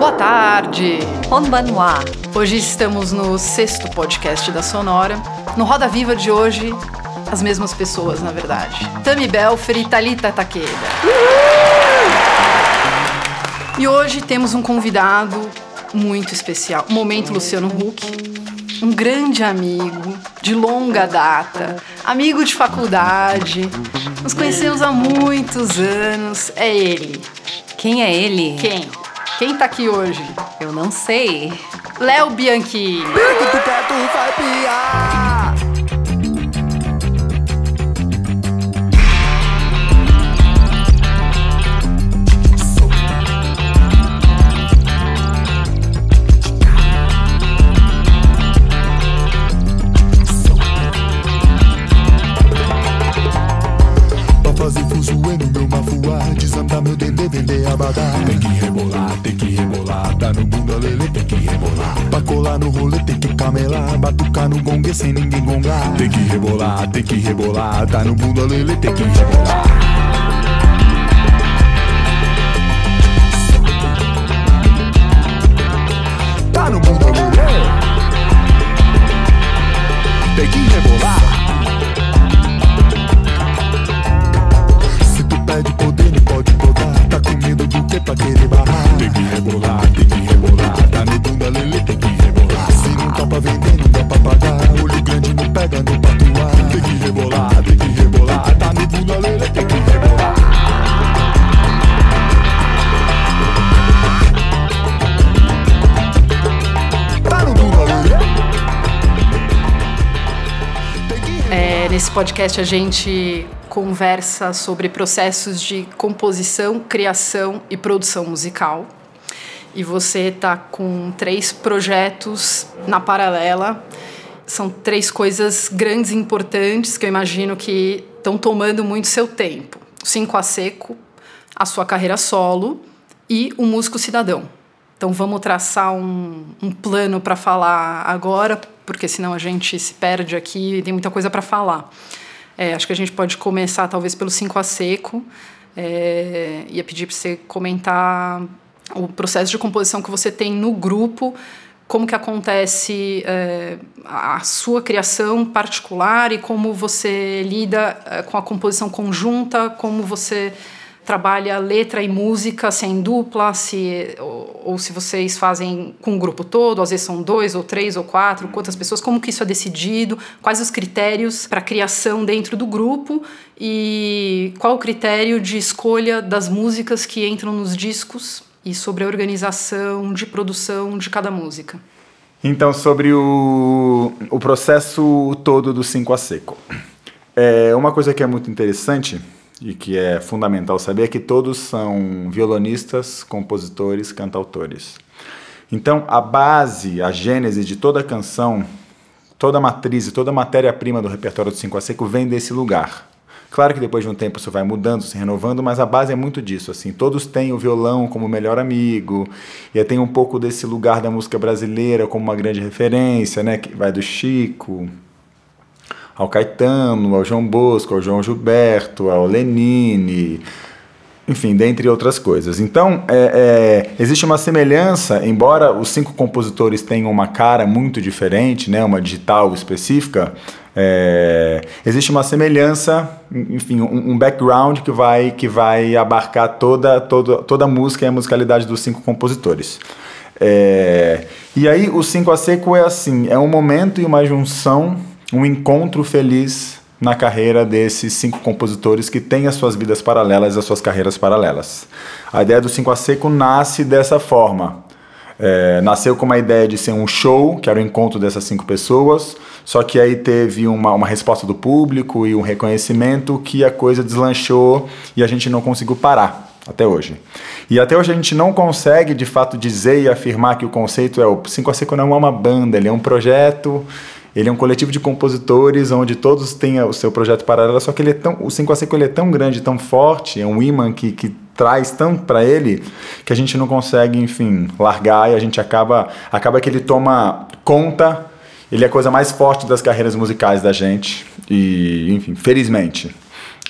Boa tarde! Konbanwa. Hoje estamos no sexto podcast da Sonora. No Roda Viva de hoje, as mesmas pessoas, na verdade. Tami Belfer e Thalita Takeda. E hoje temos um convidado muito especial. Momento Luciano Huck. Um grande amigo, de longa data, amigo de faculdade. Nos conhecemos há muitos anos. É ele. Quem é ele? Quem? Quem tá aqui hoje? Eu não sei. Léo Bianchi. Lelê, tem que rebolar. Pra colar no rolê, tem que camelar. Batucar no gongue sem ninguém gongar. Tem que rebolar, tem que rebolar. Tá no bunda lelê, tem que rebolar nesse podcast a gente conversa sobre processos de composição, criação e produção musical. E você está com três projetos na paralela. São três coisas grandes e importantes que eu imagino que estão tomando muito seu tempo. O Cinco a Seco, a sua carreira solo e o Músico Cidadão. Então vamos traçar um, um plano para falar agora, porque senão a gente se perde aqui e tem muita coisa para falar. É, acho que a gente pode começar talvez pelo 5 a seco. É, ia pedir para você comentar o processo de composição que você tem no grupo, como que acontece é, a sua criação particular e como você lida é, com a composição conjunta, como você trabalha letra e música, se é em dupla, se, ou, ou se vocês fazem com o grupo todo, às vezes são dois ou três ou quatro, quantas pessoas, como que isso é decidido, quais os critérios para criação dentro do grupo e qual o critério de escolha das músicas que entram nos discos e sobre a organização de produção de cada música. Então, sobre o, o processo todo do 5 a seco. É, uma coisa que é muito interessante e que é fundamental saber é que todos são violonistas, compositores, cantautores. Então, a base, a gênese de toda canção, toda a matriz e toda a matéria-prima do repertório do 5 a seco vem desse lugar. Claro que depois de um tempo isso vai mudando, se renovando, mas a base é muito disso, assim. Todos têm o violão como melhor amigo, e tem um pouco desse lugar da música brasileira como uma grande referência, né, que vai do Chico, ao Caetano, ao João Bosco, ao João Gilberto, ao Lenine, enfim, dentre outras coisas. Então, é, é, existe uma semelhança, embora os cinco compositores tenham uma cara muito diferente, né, uma digital específica, é, existe uma semelhança, enfim, um, um, background que vai, que vai abarcar toda, toda, toda a música e a musicalidade dos cinco compositores. É, e aí, o 5 a seco é assim: é um momento e uma junção um encontro feliz na carreira desses cinco compositores que têm as suas vidas paralelas, as suas carreiras paralelas. A ideia do 5 a Seco nasce dessa forma. É, nasceu com uma ideia de ser um show, que era o encontro dessas cinco pessoas, só que aí teve uma, uma resposta do público e um reconhecimento que a coisa deslanchou e a gente não conseguiu parar até hoje. E até hoje a gente não consegue de fato dizer e afirmar que o conceito é o 5 a Seco não é uma banda, ele é um projeto ele é um coletivo de compositores onde todos têm o seu projeto paralelo, só que ele é tão, o 5 a 5 ele é tão grande, tão forte, é um imã que, que traz tanto para ele que a gente não consegue, enfim, largar e a gente acaba acaba que ele toma conta, ele é a coisa mais forte das carreiras musicais da gente e, enfim, felizmente.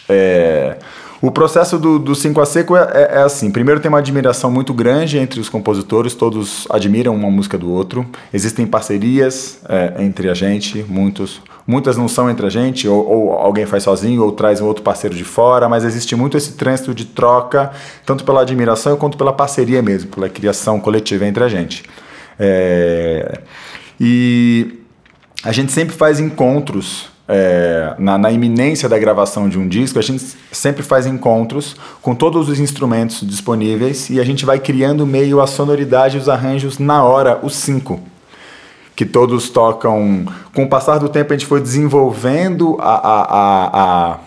É, O processo do, do 5 a seco é, é, é, assim: primeiro tem uma admiração muito grande entre os compositores, todos admiram uma música do outro. Existem parcerias é, entre a gente, muitos, muitas não são entre a gente, ou, ou, alguém faz sozinho, ou traz um outro parceiro de fora, mas existe muito esse trânsito de troca, tanto pela admiração quanto pela parceria mesmo, pela criação coletiva entre a gente. É, e a gente sempre faz encontros é, na, na, iminência da gravação de um disco, a gente sempre faz encontros com todos os instrumentos disponíveis e a gente vai criando meio a sonoridade e os arranjos na hora, os cinco. Que todos tocam. Com o passar do tempo, a gente foi desenvolvendo a, a, a, a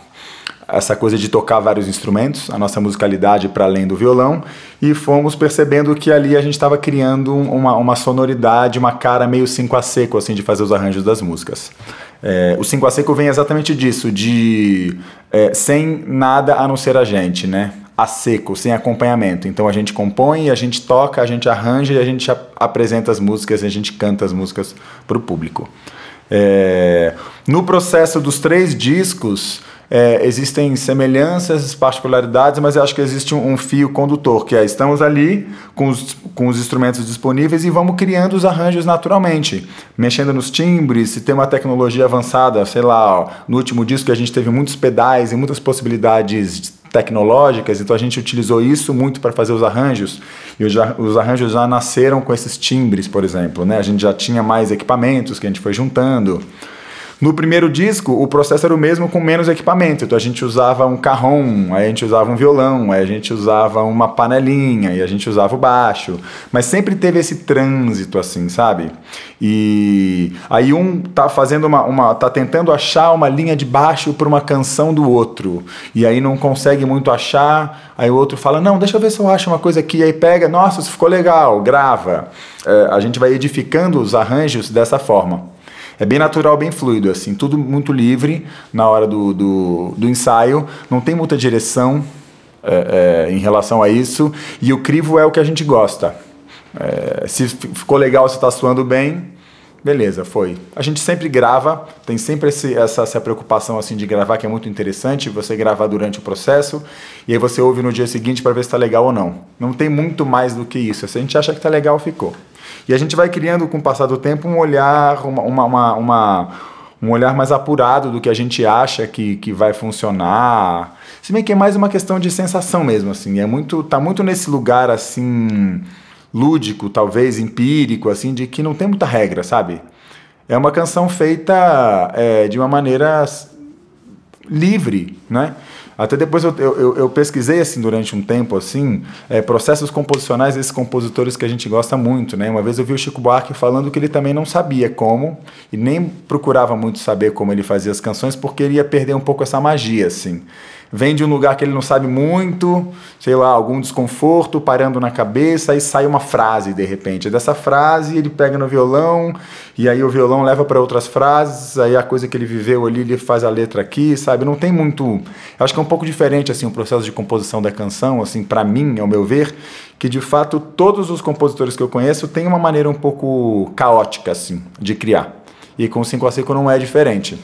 essa coisa de tocar vários instrumentos, a nossa musicalidade para além do violão, e fomos percebendo que ali a gente estava criando uma, uma sonoridade, uma cara meio cinco a seco, assim, de fazer os arranjos das músicas. É, o 5 a seco vem exatamente disso, de é, sem nada a não ser a gente, né? A seco, sem acompanhamento. Então a gente compõe, a gente toca, a gente arranja e a gente apresenta as músicas, a gente canta as músicas para o público. É, no processo dos três discos, é, existem semelhanças, particularidades, mas eu acho que existe um, um, fio condutor, que é estamos ali com os, com os instrumentos disponíveis e vamos criando os arranjos naturalmente, mexendo nos timbres, se tem uma tecnologia avançada, sei lá, ó, no último disco a gente teve muitos pedais e muitas possibilidades tecnológicas, então a gente utilizou isso muito para fazer os arranjos, e os, os arranjos já nasceram com esses timbres, por exemplo, né? A gente já tinha mais equipamentos que a gente foi juntando. No primeiro disco, o processo era o mesmo com menos equipamento. Então a gente usava um carrom, aí a gente usava um violão, aí a gente usava uma panelinha, e a gente usava o baixo. Mas sempre teve esse trânsito assim, sabe? E aí um tá fazendo uma, uma tá tentando achar uma linha de baixo para uma canção do outro. E aí não consegue muito achar, aí o outro fala: "Não, deixa eu ver se eu acho uma coisa aqui". E aí pega, nossa, isso ficou legal, grava. É, a gente vai edificando os arranjos dessa forma é bem natural, bem fluido, assim, tudo muito livre na hora do, do, do ensaio, não tem muita direção é, é, em relação a isso, e o crivo é o que a gente gosta. É, se ficou legal, se está suando bem, beleza, foi. A gente sempre grava, tem sempre esse, essa, essa preocupação assim de gravar que é muito interessante, você gravar durante o processo e aí você ouve no dia seguinte para ver se está legal ou não. Não tem muito mais do que isso. Se a gente acha que está legal, ficou. E a gente vai criando, com o passar do tempo, um olhar, uma, uma, uma, um olhar mais apurado do que a gente acha que, que vai funcionar. Se bem que é mais uma questão de sensação mesmo, assim. É muito, tá muito nesse lugar, assim, lúdico, talvez, empírico, assim, de que não tem muita regra, sabe? É uma canção feita é, de uma maneira livre, né? Até depois eu, eu, eu, pesquisei assim durante um tempo assim é, processos composicionais desses compositores que a gente gosta muito, né? Uma vez eu vi o Chico Buarque falando que ele também não sabia como e nem procurava muito saber como ele fazia as canções porque ele ia perder um pouco essa magia assim vem de um lugar que ele não sabe muito, sei lá, algum desconforto parando na cabeça, aí sai uma frase de repente. Dessa frase ele pega no violão e aí o violão leva para outras frases, aí a coisa que ele viveu ali ele faz a letra aqui, sabe? Não tem muito, acho que é um pouco diferente assim o processo de composição da canção, assim, para mim, ao meu ver, que de fato todos os compositores que eu conheço têm uma maneira um pouco caótica assim de criar. E com o 5 a 5 não é diferente.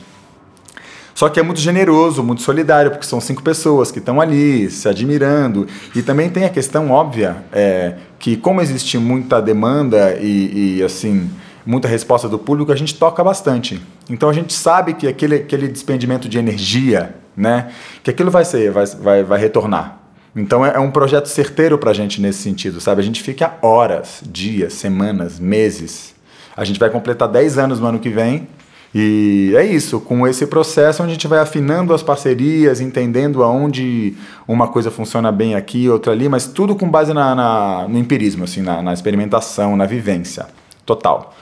Só que é muito generoso, muito solidário, porque são cinco pessoas que estão ali se admirando. E também tem a questão óbvia é, que, como existe muita demanda e, e, assim muita resposta do público, a gente toca bastante. Então a gente sabe que aquele, aquele despendimento de energia, né, que aquilo vai ser, vai, vai, vai retornar. Então é, é um projeto certeiro para a gente nesse sentido, sabe? A gente fica horas, dias, semanas, meses. A gente vai completar 10 anos no ano que vem e é isso, com esse processo onde a gente vai afinando as parcerias, entendendo aonde uma coisa funciona bem aqui, outra ali, mas tudo com base na, na no empirismo, assim, na, na experimentação, na vivência total.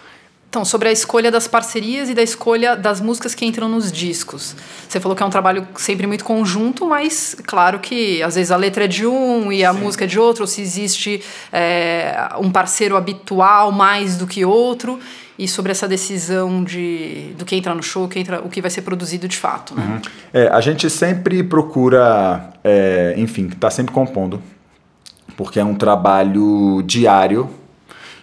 Então, sobre a escolha das parcerias e da escolha das músicas que entram nos discos. Você falou que é um trabalho sempre muito conjunto, mas claro que às vezes a letra é de um e a Sim. música é de outro, ou se existe é, um parceiro habitual mais do que outro e sobre essa decisão de do que entra no show, que entra, o que vai ser produzido de fato. Né? Uhum. É, a gente sempre procura, é, enfim, estar tá sempre compondo, porque é um trabalho diário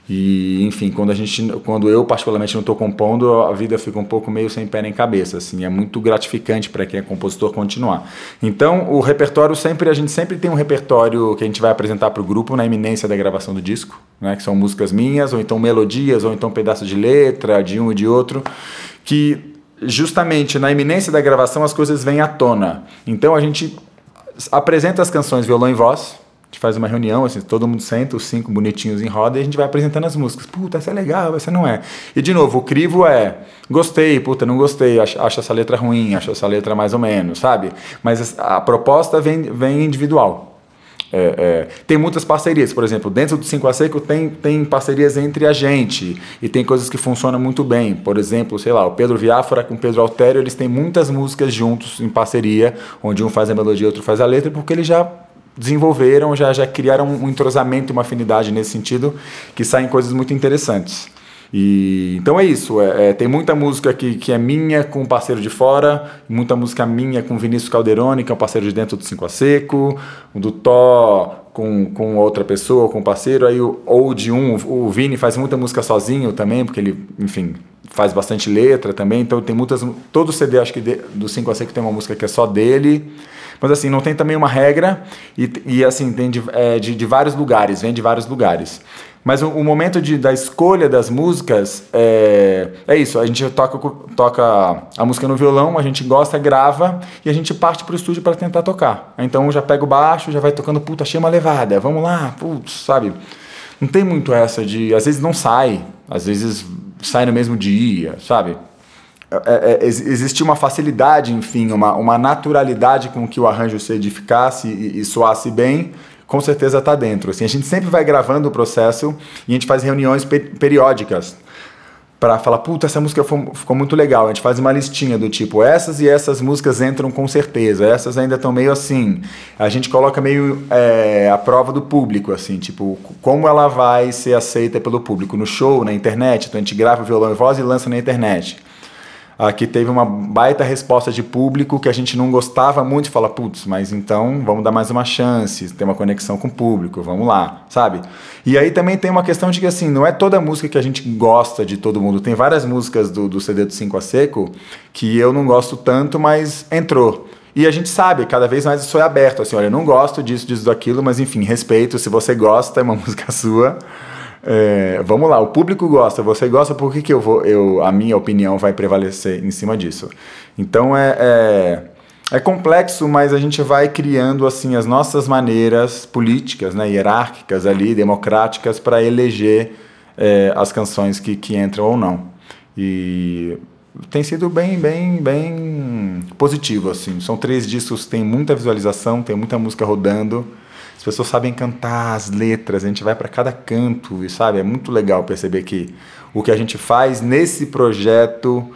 E, enfim, quando a gente, quando eu particularmente não estou compondo, a vida fica um pouco meio sem pé nem cabeça, assim, é muito gratificante para quem é compositor continuar. Então, o repertório sempre, a gente sempre tem um repertório que a gente vai apresentar para o grupo na iminência da gravação do disco, né, que são músicas minhas, ou então melodias, ou então pedaços de letra, de um e de outro, que justamente na iminência da gravação as coisas vêm à tona. Então a gente apresenta as canções violão e voz, gente faz uma reunião, assim, todo mundo senta, os cinco bonitinhos em roda, e a gente vai apresentando as músicas. Puta, essa é legal, essa não é. E de novo, o crivo é gostei, puta, não gostei, acho, acho essa letra ruim, acho essa letra mais ou menos, sabe? Mas a, proposta vem, vem individual. É, é, tem muitas parcerias, por exemplo, dentro do 5 a Seco tem, tem parcerias entre a gente e tem coisas que funcionam muito bem. Por exemplo, sei lá, o Pedro Viáfora com o Pedro Altério, eles têm muitas músicas juntos em parceria, onde um faz a melodia e outro faz a letra, porque eles já desenvolveram, já, já criaram um entrosamento e uma afinidade nesse sentido, que saem coisas muito interessantes. E, então é isso, é, é, tem muita música que, que é minha com um parceiro de fora, muita música minha com Vinícius Calderoni, que é um parceiro de dentro do Cinco a Seco, do Tó com, com outra pessoa, com um parceiro, aí o, ou de um, o Vini faz muita música sozinho também, porque ele, enfim, faz bastante letra também, então tem muitas, todo CD acho que de, do Cinco a Seco tem uma música que é só dele, mas assim, não tem também uma regra e, e assim, tem de, é, de, de, vários lugares, vem de vários lugares. Mas o, o momento de, da escolha das músicas é, é isso, a gente toca, toca a música no violão, a gente gosta, grava e a gente parte pro estúdio para tentar tocar. Então já pega o baixo, já vai tocando, puta, achei uma levada, vamos lá, putz, sabe? Não tem muito essa de, às vezes não sai, às vezes sai no mesmo dia, sabe? É, é, existe uma facilidade, enfim, uma, uma naturalidade com que o arranjo se edificasse e, e soasse bem, com certeza está dentro. Assim, a gente sempre vai gravando o processo e a gente faz reuniões periódicas para falar, puta, essa música ficou muito legal. A gente faz uma listinha do tipo, essas e essas músicas entram com certeza, essas ainda estão meio assim. A gente coloca meio é, a prova do público, assim, tipo, como ela vai ser aceita pelo público no show, na internet. Então a gente grava violão e voz e lança na internet aqui teve uma baita resposta de público que a gente não gostava muito fala, putz, mas então vamos dar mais uma chance, ter uma conexão com o público, vamos lá, sabe? E aí também tem uma questão de que assim, não é toda música que a gente gosta de todo mundo. Tem várias músicas do, do CD do 5 a Seco que eu não gosto tanto, mas entrou. E a gente sabe, cada vez mais isso é aberto, assim, olha, eu não gosto disso, disso, daquilo, mas enfim, respeito, se você gosta, é uma música sua. É, vamos lá, o público gosta, você gosta, por que, que eu vou, eu, a minha opinião vai prevalecer em cima disso? Então é, é, é complexo, mas a gente vai criando assim as nossas maneiras políticas, né, hierárquicas ali, democráticas, para eleger é, as canções que, que entram ou não. E tem sido bem, bem, bem positivo assim. São três discos, tem muita visualização, tem muita música rodando as pessoas sabem cantar as letras, a gente vai para cada canto e sabe, é muito legal perceber que o que a gente faz nesse projeto,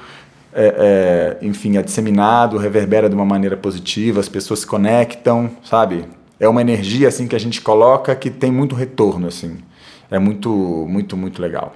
é, é, enfim, é disseminado, reverbera de uma maneira positiva, as pessoas se conectam, sabe? É uma energia assim que a gente coloca que tem muito retorno assim. É muito, muito, muito legal.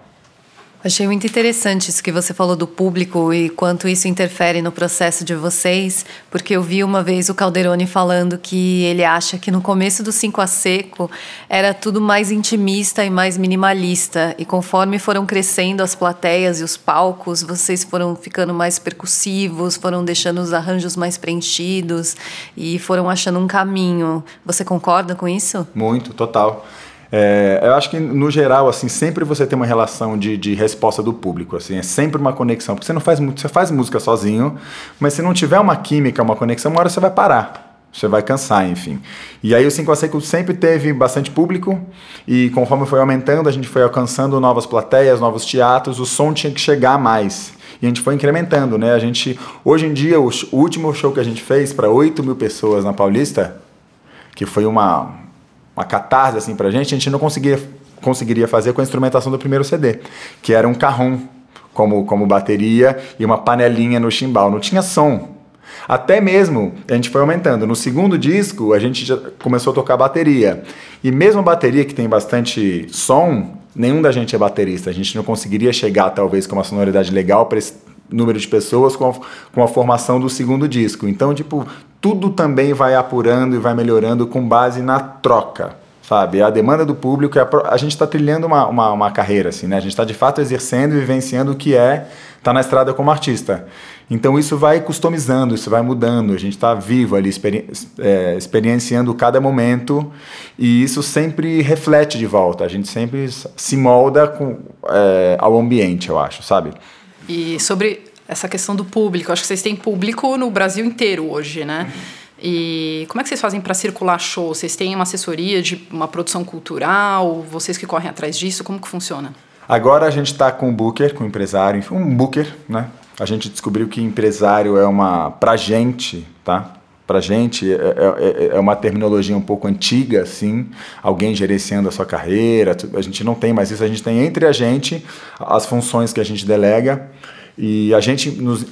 Achei muito interessante isso que você falou do público e quanto isso interfere no processo de vocês, porque eu vi uma vez o Calderoni falando que ele acha que no começo do Cinco a Seco era tudo mais intimista e mais minimalista, e conforme foram crescendo as plateias e os palcos, vocês foram ficando mais percussivos, foram deixando os arranjos mais preenchidos e foram achando um caminho. Você concorda com isso? Muito, total. É, eu acho que, no geral, assim, sempre você tem uma relação de, de resposta do público, assim, é sempre uma conexão, porque você não faz você faz música sozinho, mas se não tiver uma química, uma conexão, uma hora você vai parar. Você vai cansar, enfim. E aí o 5 a Seco sempre teve bastante público e conforme foi aumentando, a gente foi alcançando novas plateias, novos teatros, o som tinha que chegar mais. E a gente foi incrementando, né? A gente, hoje em dia, o, o último show que a gente fez para 8 mil pessoas na Paulista, que foi uma, uma catarse assim pra gente, a gente não conseguia, conseguiria fazer com a instrumentação do primeiro CD, que era um carrom como, como bateria e uma panelinha no chimbal. Não tinha som. Até mesmo a gente foi aumentando. No segundo disco, a gente já começou a tocar bateria. E mesmo a bateria que tem bastante som, nenhum da gente é baterista. A gente não conseguiria chegar, talvez, com uma sonoridade legal para esse número de pessoas com a, com a formação do segundo disco. Então, tipo, tudo também vai apurando e vai melhorando com base na troca. sabe? A demanda do público, a, a gente está trilhando uma, uma, uma carreira, assim, né? A gente está de fato exercendo e vivenciando o que é estar na estrada como artista. Então isso vai customizando, isso vai mudando, a gente está vivo ali, experi é, experienciando cada momento e isso sempre reflete de volta, a gente sempre se molda com, é, ao ambiente, eu acho, sabe? E sobre essa questão do público, acho que vocês têm público no Brasil inteiro hoje, né? E como é que vocês fazem para circular show? Vocês têm uma assessoria de uma produção cultural? Vocês que correm atrás disso? Como que funciona? Agora a gente está com um booker, com um empresário, enfim, um booker, né? A gente descobriu que empresário é uma, pra gente, tá? Pra gente é, é, é uma terminologia um pouco antiga, assim, alguém gerenciando a sua carreira, a gente não tem mais isso, a gente tem entre a gente as funções que a gente delega e a gente nos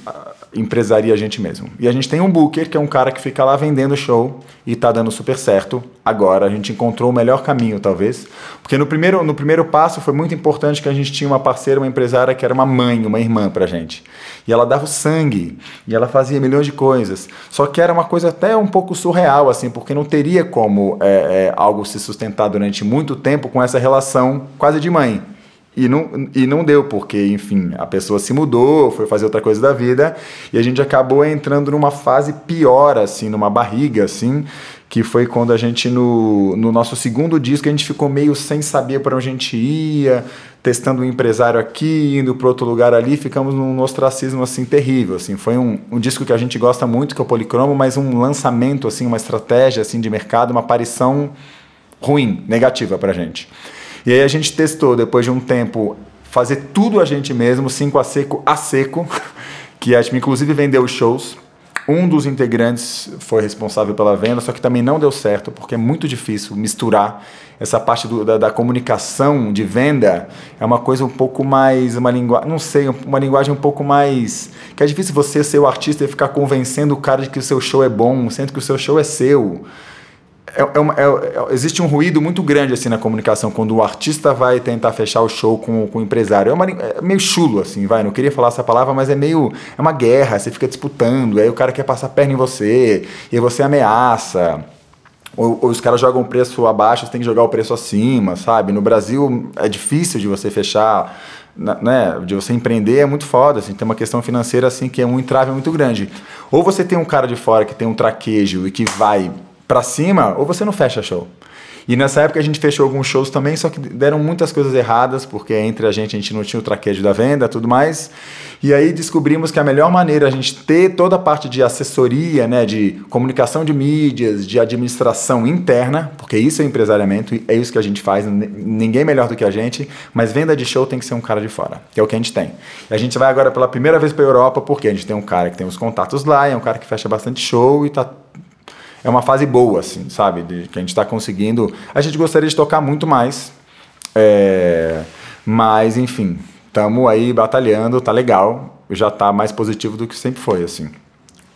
empresaria a gente mesmo. E a gente tem um booker, que é um cara que fica lá vendendo show e tá dando super certo. Agora a gente encontrou o melhor caminho, talvez. Porque no primeiro, no primeiro passo foi muito importante que a gente tinha uma parceira, uma empresária que era uma mãe, uma irmã pra gente. E ela dava o sangue, e ela fazia milhões de coisas. Só que era uma coisa até um pouco surreal, assim, porque não teria como é, é, algo se sustentar durante muito tempo com essa relação quase de mãe. E não, e não deu, porque, enfim, a pessoa se mudou, foi fazer outra coisa da vida, e a gente acabou entrando numa fase pior, assim, numa barriga, assim, que foi quando a gente, no, no nosso segundo disco, a gente ficou meio sem saber para onde a gente ia, testando um empresário aqui, indo para outro lugar ali, ficamos num ostracismo, assim, terrível, assim. Foi um, um disco que a gente gosta muito, que é o Policromo, mas um lançamento, assim, uma estratégia, assim, de mercado, uma aparição ruim, negativa pra gente. E aí a gente testou, depois de um tempo, fazer tudo a gente mesmo, 5 a seco, a seco, que a gente inclusive vendeu shows. Um dos integrantes foi responsável pela venda, só que também não deu certo, porque é muito difícil misturar essa parte do- da, da comunicação de venda. É uma coisa um pouco mais, uma linguagem, não sei, uma linguagem um pouco mais. que é difícil você ser o artista e ficar convencendo o cara de que o seu show é bom, sendo que o seu show é seu é, é é- é- existe um ruído muito grande assim na comunicação quando o artista vai tentar fechar o show com, com o empresário. É, uma é meio chulo, assim, vai. Não queria falar essa palavra, mas é meio. É uma guerra, você fica disputando, aí o cara quer passar a perna em você, e você ameaça. Ou, ou os caras jogam o preço abaixo, você tem que jogar o preço acima, sabe? No Brasil é difícil de você fechar, né? De você empreender é muito foda, assim, tem uma questão financeira assim que é um entrave muito grande. Ou você tem um cara de fora que tem um traquejo e que vai pra cima, ou você não fecha show. E nessa época a gente fechou alguns shows também, só que deram muitas coisas erradas, porque entre a gente a gente não tinha o traquejo da venda tudo mais. E aí descobrimos que a melhor maneira a gente ter toda a parte de assessoria, né, de comunicação de mídias, de administração interna, porque isso é empresariamento, é isso que a gente faz, ninguém melhor do que a gente, mas venda de show tem que ser um cara de fora, que é o que a gente tem. E a gente vai agora pela primeira vez para Europa, porque a gente tem um cara que tem os contatos lá, é um cara que fecha bastante show e tá é uma fase boa, assim, sabe? De, que a gente está conseguindo. A gente gostaria de tocar muito mais, é, mas enfim, estamos aí batalhando, tá legal, já tá mais positivo do que sempre foi, assim.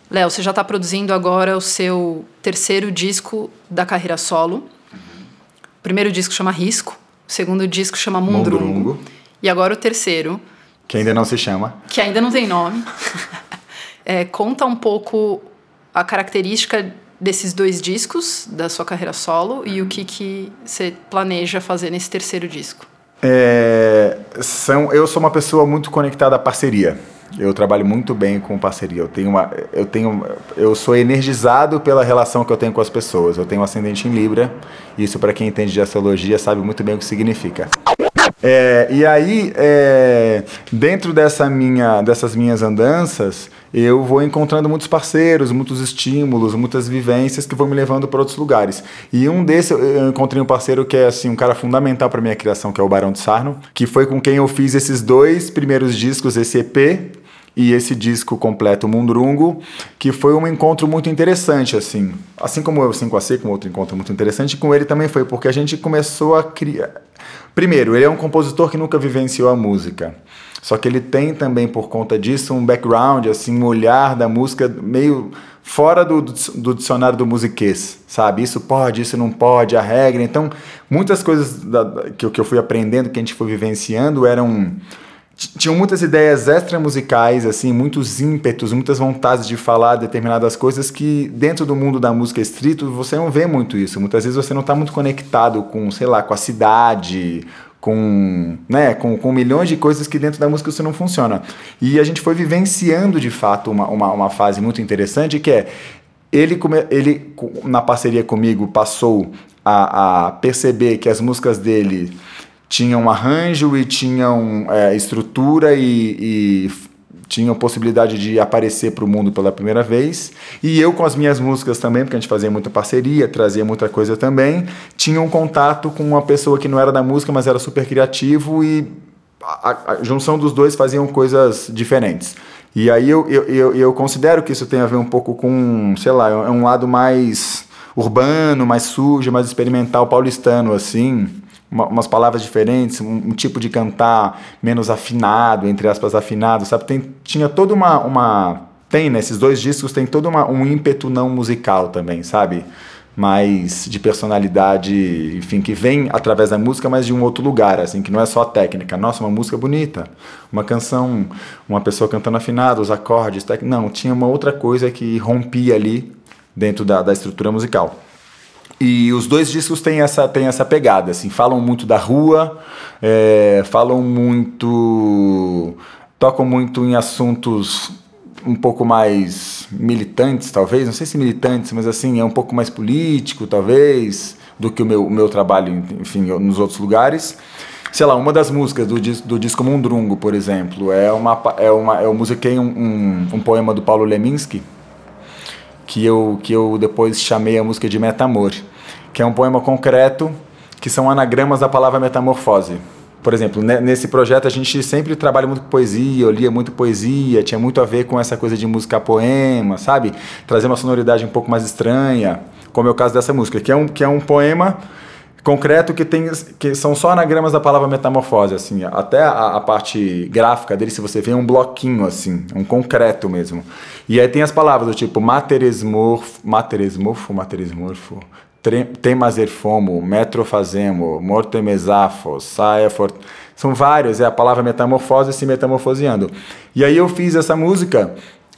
Léo, você já está produzindo agora o seu terceiro disco da carreira solo. O primeiro disco chama Risco, o segundo disco chama Mundrungo. Mundrungo. E agora o terceiro, Que ainda não se chama. que ainda não tem nome. É, conta um pouco a característica desses dois discos da sua carreira solo e o que, que você planeja fazer nesse terceiro disco. É, são, eu sou uma pessoa muito conectada à parceria. Eu trabalho muito bem com parceria. Eu tenho uma, eu tenho, eu sou energizado pela relação que eu tenho com as pessoas. Eu tenho um ascendente em Libra. Isso para quem entende de astrologia sabe muito bem o que significa. É, e aí, é, dentro dessa minha, dessas minhas andanças, eu vou encontrando muitos parceiros, muitos estímulos, muitas vivências que vão me levando para outros lugares. E um desses, eu- encontrei um parceiro que é assim um cara fundamental para minha criação, que é o Barão de Sarno, que foi com quem eu fiz esses dois primeiros discos, esse EP e esse disco completo Mundrungo, que foi um encontro muito interessante, assim. Assim como eu 5 a C, com outro encontro muito interessante, com ele também foi, porque a gente começou a criar... Primeiro, ele é um compositor que nunca vivenciou a música. Só que ele tem também, por conta disso, um background, assim, um olhar da música meio fora do, do, dicionário do musiquês, sabe? Isso pode, isso não pode, a regra. Então, muitas coisas da- que, que eu fui aprendendo, que a gente foi vivenciando, eram tinham muitas ideias extra-musicais, assim, muitos ímpetos, muitas vontades de falar determinadas coisas que dentro do mundo da música estrito você não vê muito isso. Muitas vezes você não está muito conectado com, sei lá, com a cidade, com, né, com, com milhões de coisas que dentro da música isso não funciona. E a gente foi vivenciando de fato uma, uma, uma fase muito interessante que é ele, ele na parceria comigo passou a, a perceber que as músicas dele tinham arranjo e tinham é, estrutura e, e tinham possibilidade de aparecer para o mundo pela primeira vez. E eu, com as minhas músicas também, porque a gente fazia muita parceria, trazia muita coisa também, tinha um contato com uma pessoa que não era da música, mas era super criativo e a, a junção dos dois faziam coisas diferentes. E aí eu, eu, eu, eu considero que isso tem a ver um pouco com, sei lá, é um lado mais urbano, mais sujo, mais experimental, paulistano, assim uma, umas palavras diferentes, um, um, tipo de cantar menos afinado, entre aspas, afinado, sabe? Tem, tinha toda uma, uma. Tem, nesses dois discos, tem todo uma, um ímpeto não musical também, sabe? mais de personalidade, enfim, que vem através da música, mas de um outro lugar, assim, que não é só a técnica. Nossa, uma música bonita, uma canção, uma pessoa cantando afinado, os acordes, não, tinha uma outra coisa que rompia ali dentro da, da estrutura musical. E os dois discos têm essa, têm essa pegada, assim, falam muito da rua, é, falam muito. tocam muito em assuntos um pouco mais militantes, talvez, não sei se militantes, mas assim, é um pouco mais político, talvez, do que o meu, o meu trabalho, enfim, nos outros lugares. Sei lá, uma das músicas do, do disco Mundrungo, por exemplo, é uma, é uma, eu musiquei um, um, um poema do Paulo Leminski, que eu, que eu depois chamei a música de Metamor, que é um poema concreto que são anagramas da palavra metamorfose. Por exemplo, nesse projeto a gente sempre trabalha muito com poesia, eu lia muito poesia, tinha muito a ver com essa coisa de música poema, sabe? Trazer uma sonoridade um pouco mais estranha, como é o caso dessa música, que é um, que é um poema concreto que tem que são só anagramas da palavra metamorfose assim. Até a, a, parte gráfica dele se você vê é um bloquinho assim. Um concreto mesmo. E aí tem as palavras do tipo materesmorfo materesmorfo materesmorfo temazer fomo metrofazemo mortemesafo saia for são vários é a palavra metamorfose se metamorfoseando. E aí eu fiz essa música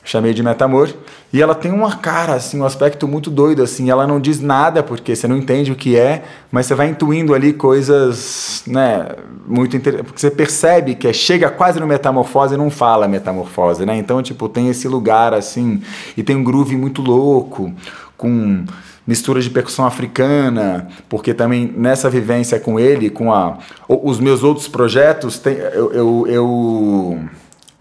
chamei de Metamor, e ela tem uma cara, assim, um aspecto muito doido, assim, ela não diz nada porque você não entende o que é, mas você vai intuindo ali coisas, né, muito interessantes, porque você percebe que é, chega quase no metamorfose e não fala metamorfose, né, então, tipo, tem esse lugar, assim, e tem um groove muito louco, com mistura de percussão africana, porque também nessa vivência com ele, com a, os meus outros projetos, tem, eu, eu, eu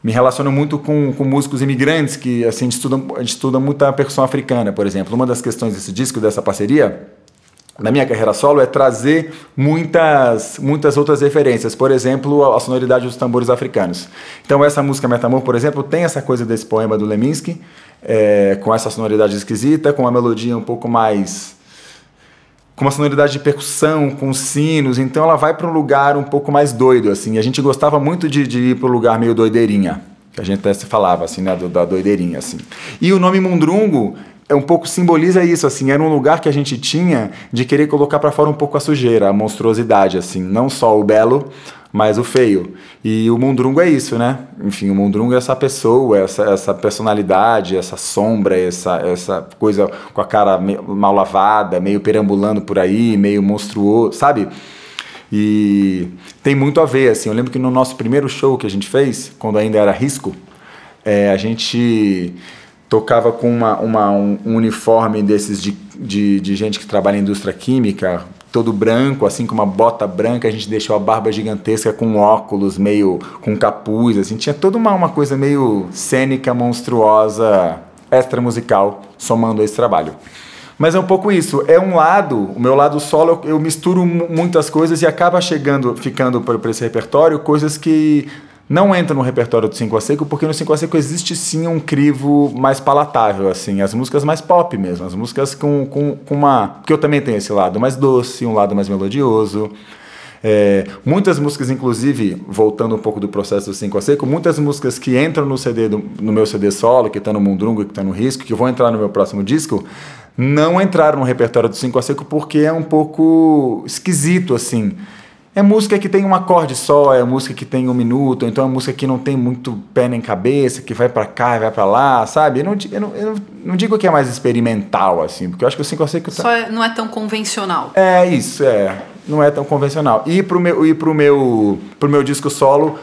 me relaciono muito com, com músicos imigrantes que assim, a gente, estuda, a muita percussão africana, por exemplo. Uma das questões desse disco, dessa parceria, na minha carreira solo, é trazer muitas, muitas outras referências. Por exemplo, a sonoridade dos tambores africanos. Então, essa música Metamor, por exemplo, tem essa coisa desse poema do Leminski, é, com essa sonoridade esquisita, com uma melodia um pouco mais com uma sonoridade de percussão, com sinos, então ela vai para um lugar um pouco mais doido, assim. A gente gostava muito de, de ir para o lugar meio doideirinha, que a gente até se falava, assim, né, do, da doideirinha, assim. E o nome Mundrungo é um pouco simboliza isso, assim, era um lugar que a gente tinha de querer colocar para fora um pouco a sujeira, a monstruosidade, assim, não só o belo, mas o feio. E o Mundrungo é isso, né? Enfim, o Mundrungo é essa pessoa, essa, essa personalidade, essa sombra, essa, essa coisa com a cara mal lavada, meio perambulando por aí, meio monstruoso, sabe? E tem muito a ver, assim. Eu lembro que no nosso primeiro show que a gente fez, quando ainda era risco, é, a gente tocava com uma, uma um, um uniforme desses de, de, de gente que trabalha em indústria química, todo branco, assim com uma bota branca, a gente deixou a barba gigantesca com óculos, meio com capuz, assim, tinha toda uma, uma coisa meio cênica, monstruosa, extra musical, somando esse trabalho. Mas é um pouco isso, é um lado, o meu lado solo, eu, eu misturo muitas coisas e acaba chegando, ficando para esse repertório coisas que não entra no repertório do 5 a Seco, porque no 5 a Seco existe sim um crivo mais palatável, assim, as músicas mais pop mesmo, as músicas com, com, com uma. Porque eu também tenho esse lado mais doce, um lado mais melodioso. É, muitas músicas, inclusive, voltando um pouco do processo do 5 a Seco, muitas músicas que entram no CD do, no meu CD solo, que está no Mundrungo, que está no Risco, que vão entrar no meu próximo disco, não entraram no repertório do 5 a Seco porque é um pouco esquisito, assim é música que tem um acorde só, é música que tem um minuto, então é música que não tem muito pé nem cabeça, que vai para cá e vai para lá, sabe? Eu não, eu, não, eu não digo que é mais experimental, assim, porque eu acho que o 5 a 6 Só é, não é tão convencional. É, isso, é. Não é tão convencional. E pro meu, e pro meu, pro meu disco solo,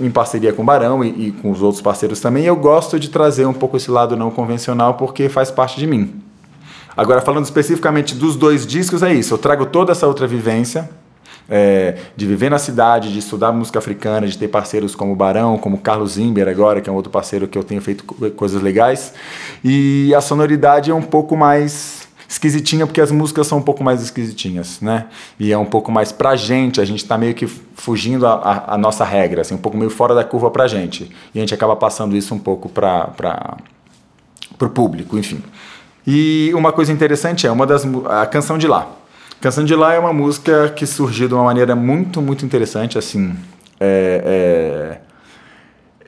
em parceria com o Barão e, e com os outros parceiros também, eu gosto de trazer um pouco esse lado não convencional porque faz parte de mim. Agora, falando especificamente dos dois discos, é isso. Eu trago toda essa outra vivência é, de viver na cidade, de estudar música africana, de ter parceiros como o Barão, como Carlos Zimber agora, que é um outro parceiro que eu tenho feito coisas legais. E a sonoridade é um pouco mais esquisitinha, porque as músicas são um pouco mais esquisitinhas, né? E é um pouco mais pra gente, a gente tá meio que fugindo a, a, a nossa regra, assim, um pouco meio fora da curva pra gente. E a gente acaba passando isso um pouco pra, pra, pro público, enfim. E uma coisa interessante é uma das a canção de lá. Canção de Lá é uma música que surgiu de uma maneira muito, muito interessante, assim. É, é,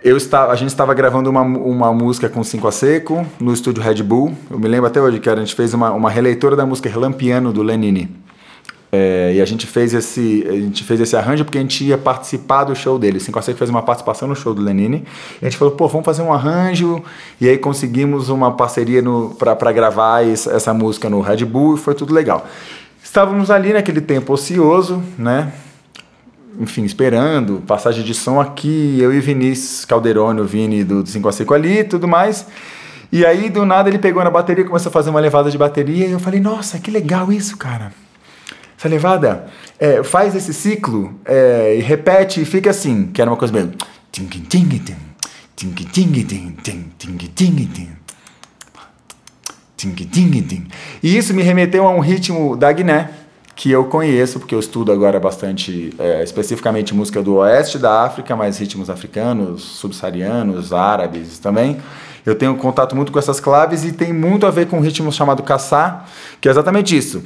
eu estava, a gente estava gravando uma, uma música com 5 a seco no estúdio Red Bull. Eu me lembro até hoje que a gente fez uma, uma releitura da música Relampiano do Lenine. É, e a gente fez esse a gente fez esse arranjo porque a gente ia participar do show dele. 5 a seco fez uma participação no show do Lenine. E a gente falou, pô, vamos fazer um arranjo. E aí conseguimos uma parceria para gravar essa música no Red Bull e foi tudo legal. Estávamos ali naquele tempo ocioso, né? Enfim, esperando, passagem de som aqui, eu e Vinícius Calderone, o Vini do 5 a 5 ali e tudo mais. E aí, do nada, ele pegou na bateria, começou a fazer uma levada de bateria, e eu falei, nossa, que legal isso, cara. Essa levada, é, faz esse ciclo é, e repete e fica assim, que era uma coisa meio... E isso me remeteu a um ritmo da Guiné, que eu conheço, porque eu estudo agora bastante, é, especificamente música do oeste da África, mas ritmos africanos, subsaarianos, árabes também. Eu tenho contato muito com essas claves e tem muito a ver com um ritmo chamado caçá, que é exatamente isso.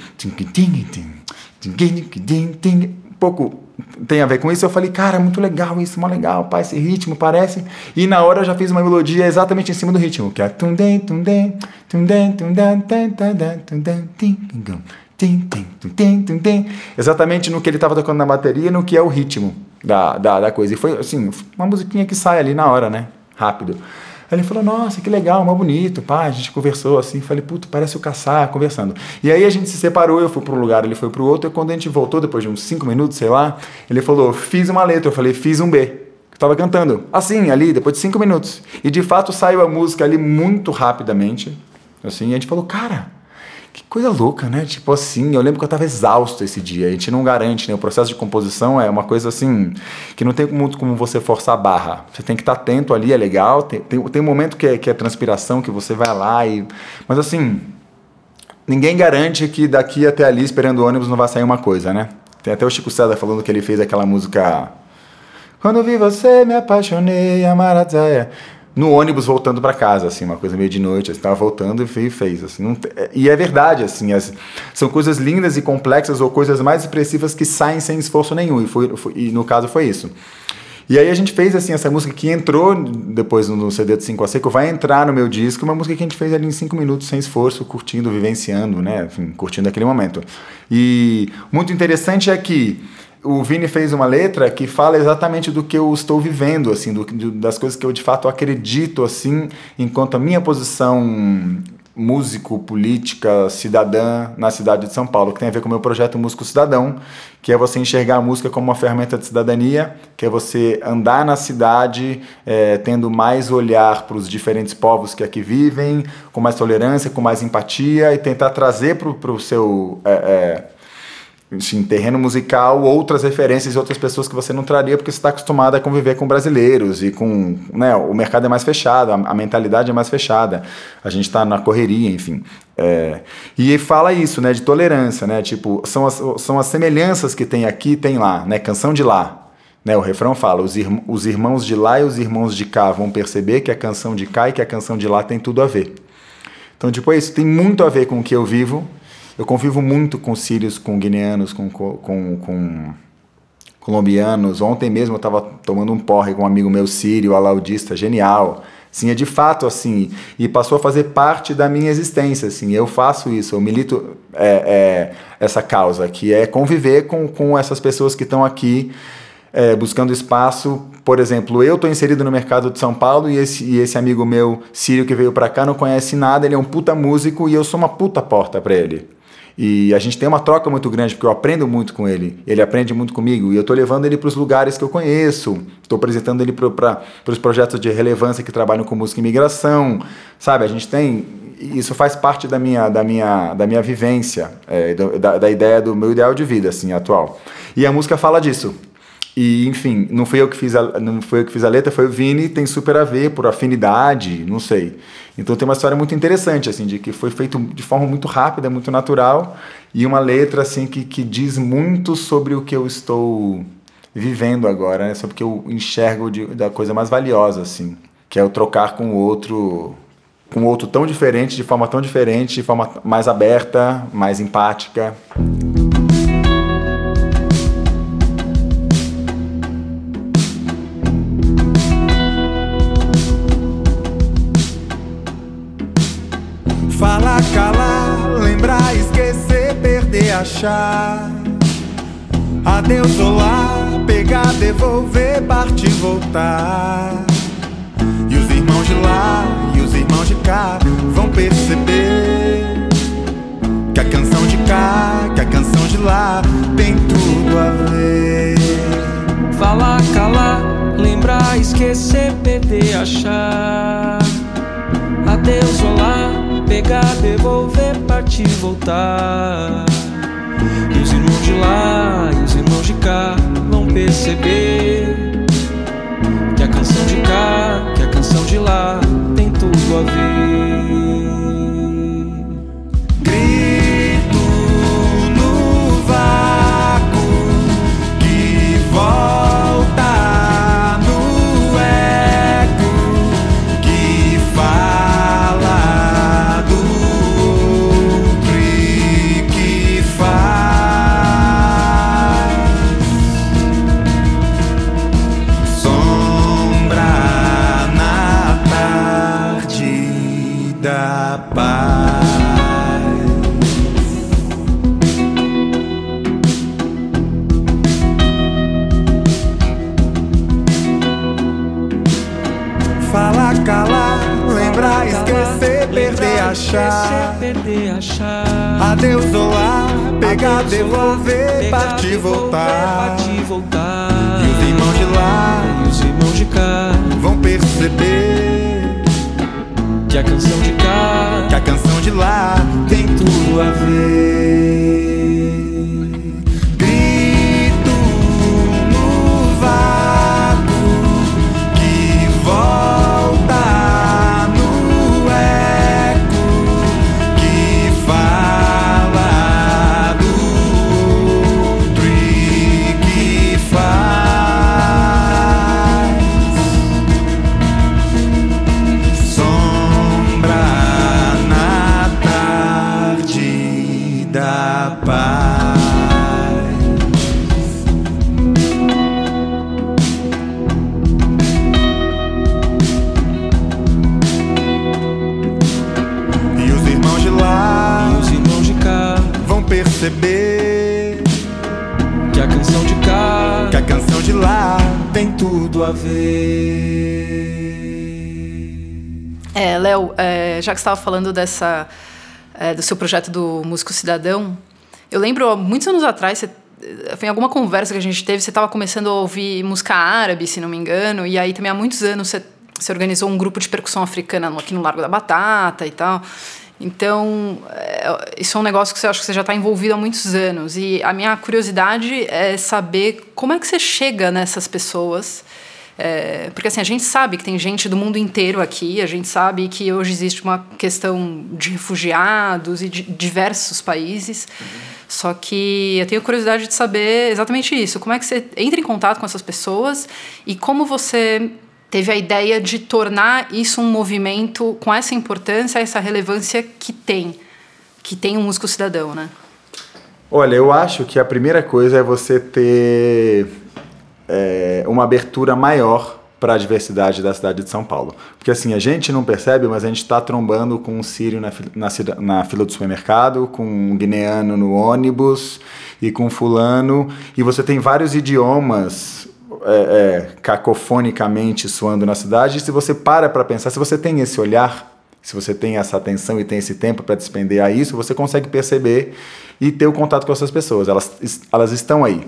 Pouco tem a ver com isso. Eu falei, cara, muito legal isso, muito legal, pai, esse ritmo parece. E na hora eu já fiz uma melodia exatamente em cima do ritmo, que é exatamente no que ele estava tocando na bateria, no que é o ritmo da, da, da coisa. E foi assim, uma musiquinha que sai ali na hora, né? Rápido. Aí ele falou, nossa, que legal, mó bonito, pá, a gente conversou assim, falei, puto, parece o caçar, conversando. E aí a gente se separou, eu fui para um lugar, ele foi para o outro, e quando a gente voltou, depois de uns cinco minutos, sei lá, ele falou, fiz uma letra, eu falei, fiz um B. Eu tava cantando, assim, ali, depois de cinco minutos. E de fato saiu a música ali muito rapidamente, assim, e a gente falou, cara, que coisa louca, né? Tipo assim, eu lembro que eu estava exausto esse dia. A gente não garante, né? O processo de composição é uma coisa assim que não tem muito como você forçar a barra. Você tem que estar tá atento ali, é legal. Tem, tem, tem um momento que é, que é transpiração, que você vai lá e. Mas assim, ninguém garante que daqui até ali, esperando o ônibus, não vai sair uma coisa, né? Tem até o Chico César falando que ele fez aquela música. Quando vi você, me apaixonei, Amarazaia no ônibus voltando para casa, assim, uma coisa meio de noite, estava voltando e fez, assim, não, e é verdade, assim, as, são coisas lindas e complexas ou coisas mais expressivas que saem sem esforço nenhum, e, foi, foi, e no caso foi isso. E aí a gente fez, assim, essa música que entrou depois no CD do 5 a Seco, vai entrar no meu disco, uma música que a gente fez ali em 5 minutos, sem esforço, curtindo, vivenciando, né, enfim, curtindo aquele momento. E muito interessante é que o Vini fez uma letra que fala exatamente do que eu estou vivendo, assim, do, das coisas que eu de fato acredito, assim, enquanto a minha posição músico, política, cidadã na cidade de São Paulo, que tem a ver com o meu projeto Músico Cidadão, que é você enxergar a música como uma ferramenta de cidadania, que é você andar na cidade é, tendo mais olhar para os diferentes povos que aqui vivem, com mais tolerância, com mais empatia e tentar trazer para o seu. É, é, em terreno musical, outras referências e outras pessoas que você não traria porque você está acostumado a conviver com brasileiros e com. Né, o mercado é mais fechado, a, a mentalidade é mais fechada, a gente está na correria, enfim. É, e fala isso, né, de tolerância, né? Tipo, são as, são as semelhanças que tem aqui tem lá, né? Canção de lá. Né, o refrão fala: os, os irmãos de lá e os irmãos de cá vão perceber que a canção de cá e que a canção de lá tem tudo a ver. Então, tipo, é isso tem muito a ver com o que eu vivo eu convivo muito com sírios, com guineanos, com, com, com colombianos. Ontem mesmo eu estava tomando um porre com um amigo meu sírio, alaudista, genial, Sim, é de fato assim. E passou a fazer parte da minha existência. Assim. Eu faço isso, eu milito é, é, essa causa, que é conviver com, com essas pessoas que estão aqui é, buscando espaço. Por exemplo, eu estou inserido no mercado de São Paulo e esse, e esse amigo meu, Sírio, que veio para cá, não conhece nada, ele é um puta músico e eu sou uma puta porta para ele. E a gente tem uma troca muito grande, porque eu aprendo muito com ele, ele aprende muito comigo, e eu estou levando ele para os lugares que eu conheço, estou apresentando ele para os projetos de relevância que trabalham com música e imigração, sabe? A gente tem. Isso faz parte da minha, da minha, da minha vivência, é, da, da ideia do meu ideal de vida, assim, atual. E a música fala disso. E, enfim, não fui eu que fiz a, não foi eu que fiz a letra, foi o Vini, tem super a ver por afinidade, não sei. Então tem uma história muito interessante, assim, de que foi feito de forma muito rápida, muito natural, e uma letra, assim, que, que diz muito sobre o que eu estou vivendo agora, né? sobre o que eu enxergo de, da coisa mais valiosa, assim, que é o trocar com o outro, com o outro tão diferente, de forma tão diferente, de forma mais aberta, mais empática. Achar. Adeus, olá, pegar, devolver, partir, voltar. E os irmãos de lá e os irmãos de cá vão perceber que a canção de cá, que a canção de lá tem tudo a ver. Falar, calar, lembrar, esquecer, perder, achar. Adeus, olá, pegar, devolver, partir, voltar. Os irmãos de lá e os irmãos de cá vão perceber que a canção de cá, que a canção de lá tem tudo a ver. Adeus, olá, pegar, devolver, partir, voltar. E os irmãos de lá e os irmãos de cá vão perceber que a canção de cá, que a canção de lá tem tudo a ver. Já que você estava falando dessa é, do seu projeto do Músico Cidadão, eu lembro muitos anos atrás, você, foi em alguma conversa que a gente teve, você estava começando a ouvir música árabe, se não me engano, e aí também há muitos anos você, você organizou um grupo de percussão africana aqui no Largo da Batata e tal. Então, é, isso é um negócio que você acha que você já está envolvido há muitos anos. E a minha curiosidade é saber como é que você chega nessas pessoas. É, porque assim, a gente sabe que tem gente do mundo inteiro aqui, a gente sabe que hoje existe uma questão de refugiados e de diversos países. Uhum. Só que eu tenho curiosidade de saber exatamente isso. Como é que você entra em contato com essas pessoas e como você teve a ideia de tornar isso um movimento com essa importância, essa relevância que tem, que tem um músico cidadão, né? Olha, eu acho que a primeira coisa é você ter é, uma abertura maior para a diversidade da cidade de São Paulo. Porque assim, a gente não percebe, mas a gente está trombando com um sírio na, na, na, fila do supermercado, com um guineano no ônibus e com fulano, e você tem vários idiomas é, é, cacofonicamente soando na cidade, e se você para para pensar, se você tem esse olhar, se você tem essa atenção e tem esse tempo para despender a isso, você consegue perceber e ter o contato com essas pessoas. Elas, elas estão aí.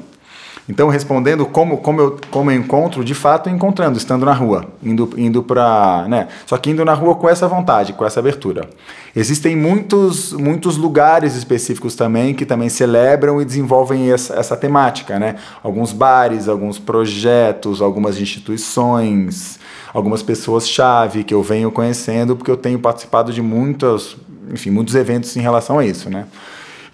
Então, respondendo como, como, eu, como eu encontro, de fato, encontrando, estando na rua, indo, indo para. Né? Só que indo na rua com essa vontade, com essa abertura. Existem muitos, muitos lugares específicos também que também celebram e desenvolvem essa, essa temática. Né? Alguns bares, alguns projetos, algumas instituições, algumas pessoas-chave que eu venho conhecendo, porque eu tenho participado de muitos, enfim, muitos eventos em relação a isso. Né?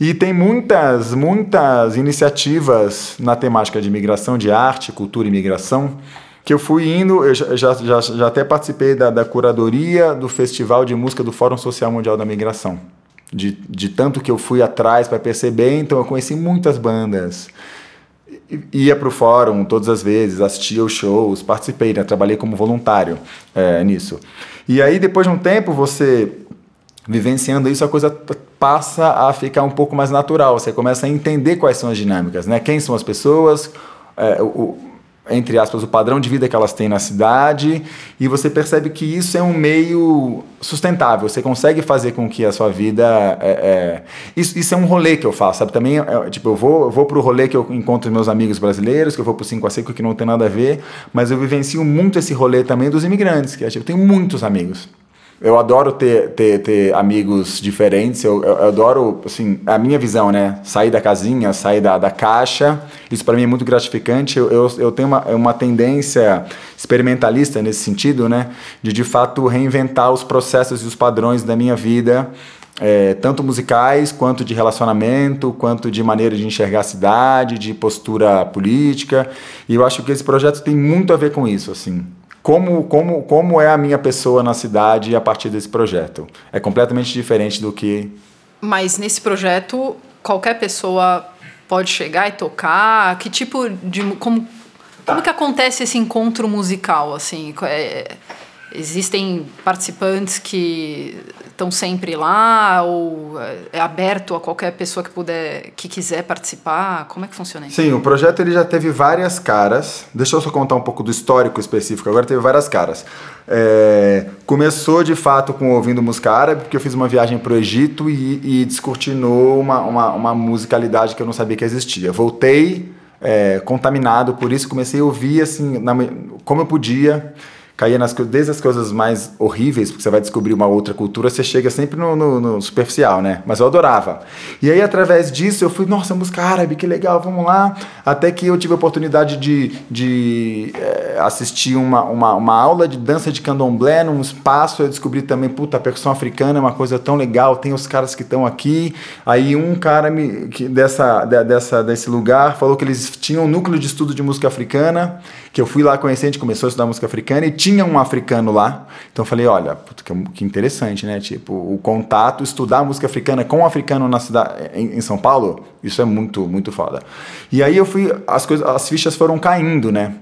E tem muitas, muitas iniciativas na temática de migração, de arte, cultura e migração, que eu fui indo, eu já, já, já até participei da, da curadoria do Festival de Música do Fórum Social Mundial da Migração. De, de tanto que eu fui atrás para perceber, então eu conheci muitas bandas. Ia para o fórum todas as vezes, assistia os shows, participei, né? trabalhei como voluntário é, nisso. E aí, depois de um tempo, você vivenciando isso, a coisa passa a ficar um pouco mais natural. Você começa a entender quais são as dinâmicas, né? Quem são as pessoas, é, o, entre aspas, o padrão de vida que elas têm na cidade, e você percebe que isso é um meio sustentável. Você consegue fazer com que a sua vida. É, é... Isso, isso, é um rolê que eu faço, sabe? Também, é, tipo, eu vou, vou pro rolê que eu encontro meus amigos brasileiros, que eu vou pro 5 a Seco, que não tem nada a ver, mas eu vivencio muito esse rolê também dos imigrantes, que é, tipo, eu tenho muitos amigos. Eu adoro ter, ter, ter amigos diferentes, eu, eu, eu, adoro, assim, a minha visão, né? Sair da casinha, sair da, da caixa, isso para mim é muito gratificante. Eu, eu, eu tenho uma, uma tendência experimentalista nesse sentido, né? De de fato reinventar os processos e os padrões da minha vida, é, tanto musicais, quanto de relacionamento, quanto de maneira de enxergar a cidade, de postura política. E eu acho que esse projeto tem muito a ver com isso, assim como, como, como é a minha pessoa na cidade a partir desse projeto. É completamente diferente do que. Mas nesse projeto, qualquer pessoa pode chegar e tocar? Que tipo de. Como, como que acontece esse encontro musical? Assim, é, existem participantes que estão sempre lá ou é aberto a qualquer pessoa que puder que quiser participar? Como é que funciona isso? Sim o projeto ele já teve várias caras. Deixa eu só contar um pouco do histórico específico. Agora teve várias caras. É, começou de fato com ouvindo música árabe porque eu fiz uma viagem para o Egito e, e descortinou uma, uma, uma musicalidade que eu não sabia que existia. Voltei é, contaminado por isso. Comecei a ouvir assim na, como eu podia caía nas desde as coisas mais horríveis, porque você vai descobrir uma outra cultura, você chega sempre no, no, no, superficial, né? Mas eu adorava. E aí, através disso, eu fui, nossa, música árabe, que legal, vamos lá. Até que eu tive a oportunidade de, de é, assistir uma, uma, uma, aula de dança de candomblé num espaço. Eu descobri também, puta, a percussão africana é uma coisa tão legal, tem os caras que estão aqui. Aí um cara me, que, dessa, de, dessa, desse lugar falou que eles tinham um núcleo de estudo de música africana, que eu fui lá conhecer, a gente começou a estudar música africana e tinha um africano lá. Então eu falei, olha, puta, que interessante, né? Tipo, o contato, estudar música africana com um africano na cidade, em, em São Paulo, isso é muito, muito foda. E aí eu fui, as coisas, as fichas foram caindo, né?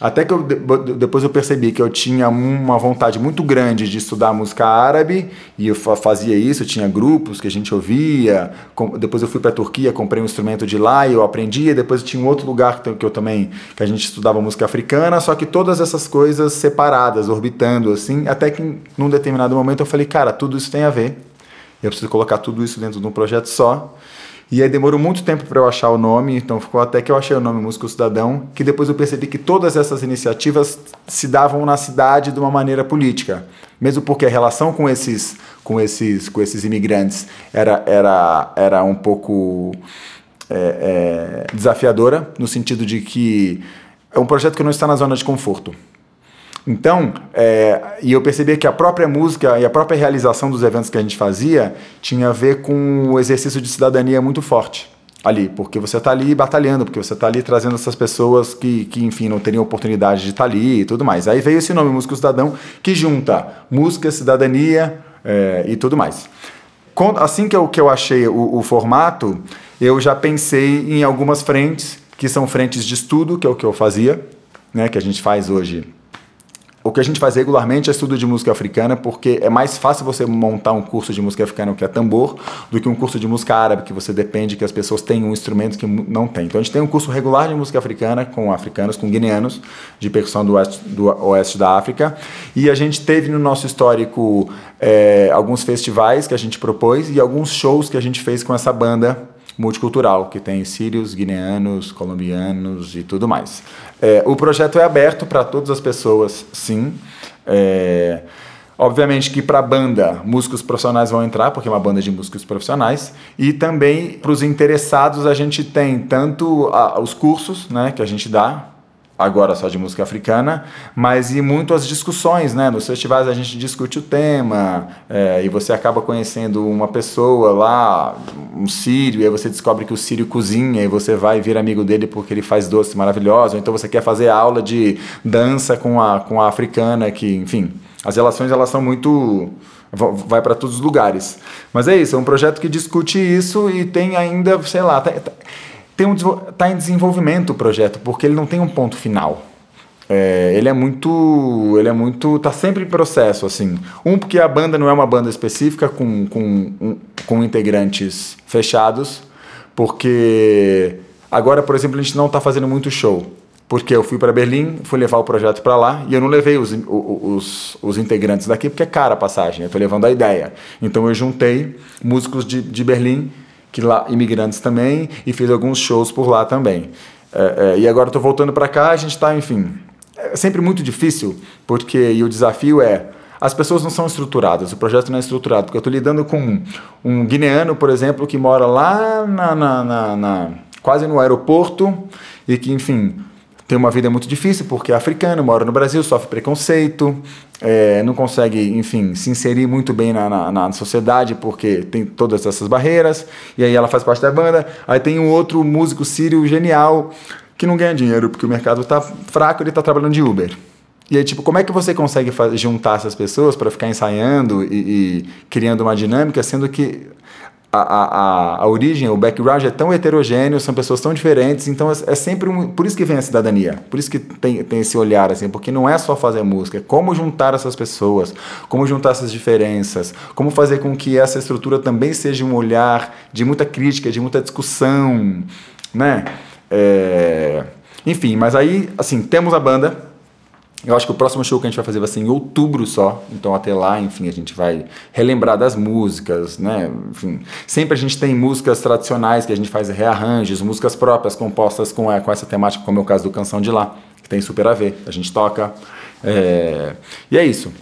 Até que eu, depois eu percebi que eu tinha uma vontade muito grande de estudar música árabe, e eu fazia isso, tinha grupos que a gente ouvia. Depois eu fui para a Turquia, comprei um instrumento de lá e eu aprendia. Depois tinha um outro lugar que eu também, que a gente estudava música africana, só que todas essas coisas separadas, orbitando assim, até que num determinado momento eu falei, cara, tudo isso tem a ver. Eu preciso colocar tudo isso dentro de um projeto só. E aí demorou muito tempo para eu achar o nome, então ficou até que eu achei o nome Músico Cidadão, que depois eu percebi que todas essas iniciativas se davam na cidade de uma maneira política. Mesmo porque a relação com esses, com esses, com esses imigrantes era, era, era um pouco é, é, desafiadora, no sentido de que é um projeto que não está na zona de conforto. Então, é, e eu percebi que a própria música e a própria realização dos eventos que a gente fazia tinha a ver com o exercício de cidadania muito forte ali, porque você está ali batalhando, porque você está ali trazendo essas pessoas que, que, enfim, não teriam oportunidade de estar tá ali e tudo mais. Aí veio esse nome, Música Cidadão, que junta música, cidadania é, e tudo mais. Assim que eu, que eu achei o, o formato, eu já pensei em algumas frentes, que são frentes de estudo, que é o que eu fazia, né, que a gente faz hoje o que a gente faz regularmente é estudo de música africana, porque é mais fácil você montar um curso de música africana que é tambor, do que um curso de música árabe, que você depende que as pessoas tenham um instrumento que não tem. Então a gente tem um curso regular de música africana com africanos, com guineanos, de percussão do oeste, do oeste da África. E a gente teve no nosso histórico é, alguns festivais que a gente propôs e alguns shows que a gente fez com essa banda multicultural, que tem sírios, guineanos, colombianos e tudo mais. É, o projeto é aberto para todas as pessoas, sim. É, obviamente que para a banda, músicos profissionais vão entrar, porque é uma banda de músicos profissionais, e também para os interessados a gente tem tanto a, os cursos né, que a gente dá, agora só de música africana, mas e muito as discussões, né? Nos festivais a gente discute o tema é, e você acaba conhecendo uma pessoa lá, um sírio, e aí você descobre que o sírio cozinha e você vai vir amigo dele porque ele faz doces maravilhosos, ou então você quer fazer aula de dança com a, com a africana, que, enfim, as relações elas são muito vai para todos os lugares. Mas é isso, é um projeto que discute isso e tem ainda, sei lá, tá, tá, tem um, tá em desenvolvimento o projeto, porque ele não tem um ponto final. É, ele é muito. Ele é muito. tá sempre em processo, assim. Um, porque a banda não é uma banda específica com, com, com integrantes fechados, porque agora, por exemplo, a gente não está fazendo muito show. Porque eu fui para Berlim, fui levar o projeto para lá e eu não levei os, os, os integrantes daqui porque é cara a passagem, eu estou levando a ideia. Então eu juntei músicos de, de Berlim que lá imigrantes também e fiz alguns shows por lá também. É, é, e agora estou voltando para cá, a gente está, enfim, é sempre muito difícil porque e o desafio é as pessoas não são estruturadas, o projeto não é estruturado, porque eu estou lidando com um guineano, por exemplo, que mora lá na, na, na, na quase no aeroporto e que, enfim, tem uma vida muito difícil porque é africano, mora no Brasil, sofre preconceito, é, não consegue, enfim, se inserir muito bem na, na, na, sociedade porque tem todas essas barreiras. E aí ela faz parte da banda. Aí tem um outro músico sírio genial que não ganha dinheiro porque o mercado está fraco, ele está trabalhando de Uber. E aí, tipo, como é que você consegue juntar essas pessoas para ficar ensaiando e, e, criando uma dinâmica, sendo que a, a, a origem, o background é tão heterogêneo, são pessoas tão diferentes, então é, é, sempre um, por isso que vem a cidadania, por isso que tem, tem esse olhar assim, porque não é só fazer música, é como juntar essas pessoas, como juntar essas diferenças, como fazer com que essa estrutura também seja um olhar de muita crítica, de muita discussão, né? É, enfim, mas aí, assim, temos a banda, eu acho que o próximo show que a gente vai fazer vai ser em outubro só. Então até lá, enfim, a gente vai relembrar das músicas, né? Enfim, sempre a gente tem músicas tradicionais que a gente faz rearranjos, músicas próprias compostas com, é, com essa temática, como é o caso do Canção de Lá, que tem super a ver. A gente toca. É... E é isso.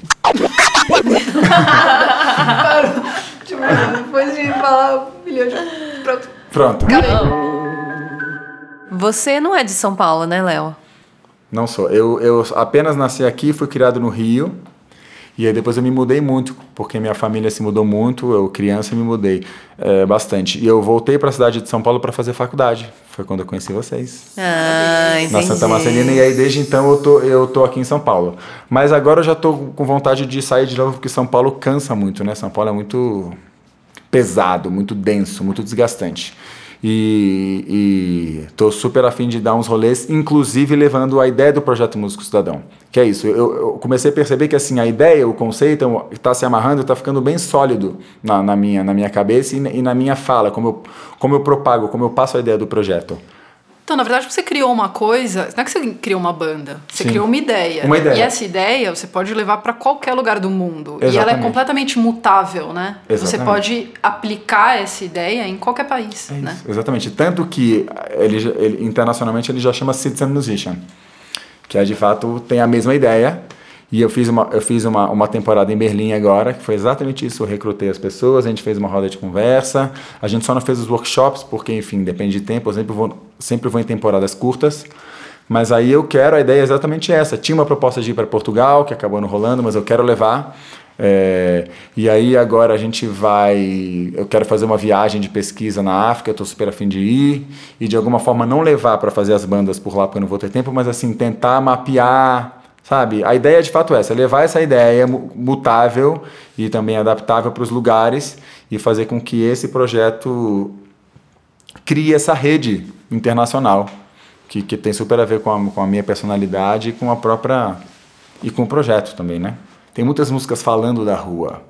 Depois de falar um milhão de. Pronto. Pronto. Você não é de São Paulo, né, Léo? Não sou. Eu, eu apenas nasci aqui, fui criado no Rio. E aí depois eu me mudei muito, porque minha família se mudou muito, eu criança me mudei é, bastante. E eu voltei para a cidade de São Paulo para fazer faculdade. Foi quando eu conheci vocês. Ah, entendi. Na Santa Marcelina. E aí desde então eu tô, eu tô aqui em São Paulo. Mas agora eu já tô com vontade de sair de novo, porque São Paulo cansa muito, né? São Paulo é muito pesado, muito denso, muito desgastante. E, estou super afim de dar uns rolês, inclusive levando a ideia do projeto Músico Cidadão. Que é isso, eu, eu comecei a perceber que assim a ideia, o conceito está se amarrando, está ficando bem sólido na, na, minha, na minha cabeça e, e na minha fala, como eu, como eu propago, como eu passo a ideia do projeto. Então, na verdade, você criou uma coisa. Não é que você criou uma banda, você Sim. criou uma ideia. Uma ideia. E essa ideia você pode levar para qualquer lugar do mundo. Exatamente. E ela é completamente mutável, né? Exatamente. Você pode aplicar essa ideia em qualquer país, É né? Exatamente. Tanto que ele, ele, internacionalmente ele já chama Citizen Musician, que é de fato tem a mesma ideia. E eu fiz uma, eu fiz uma, uma temporada em Berlim agora, que foi exatamente isso. Eu recrutei as pessoas, a gente fez uma roda de conversa. A gente só não fez os workshops, porque, enfim, depende de tempo. Eu sempre vou, sempre vou em temporadas curtas. Mas aí eu quero, a ideia é exatamente essa. Tinha uma proposta de ir para Portugal, que acabou não rolando, mas eu quero levar. É, e aí agora a gente vai. Eu quero fazer uma viagem de pesquisa na África, eu estou super afim de ir. E de alguma forma não levar para fazer as bandas por lá, porque eu não vou ter tempo, mas assim, tentar mapear Sabe? A ideia de fato é essa, levar essa ideia mutável e também adaptável para os lugares e fazer com que esse projeto crie essa rede internacional que, que tem super a ver com a, com a minha personalidade e com a própria e com o projeto também, né? Tem muitas músicas falando da rua.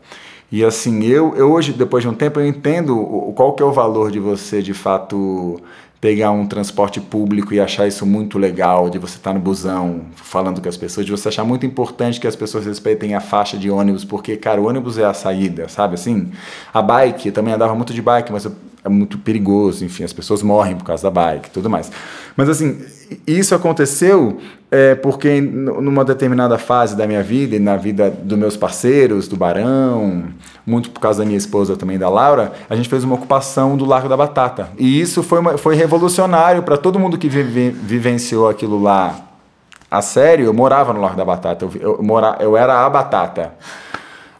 E assim, eu, eu hoje, depois de um tempo, eu entendo o, qual que é o valor de você, de fato, pegar um transporte público e achar isso muito legal, de você estar no busão falando com as pessoas, de você achar muito importante que as pessoas respeitem a faixa de ônibus, porque, cara, o ônibus é a saída, sabe assim? A bike, eu também andava muito de bike, mas é muito perigoso, enfim, as pessoas morrem por causa da bike tudo mais. Mas assim, isso aconteceu é, porque numa determinada fase da minha vida e na vida dos meus parceiros, do Barão, muito por causa da minha esposa também, da Laura, a gente fez uma ocupação do Largo da Batata. E isso foi, uma, foi revolucionário para todo mundo que vive, vivenciou aquilo lá a sério. Eu morava no Largo da Batata, eu, eu, mora, eu era a batata.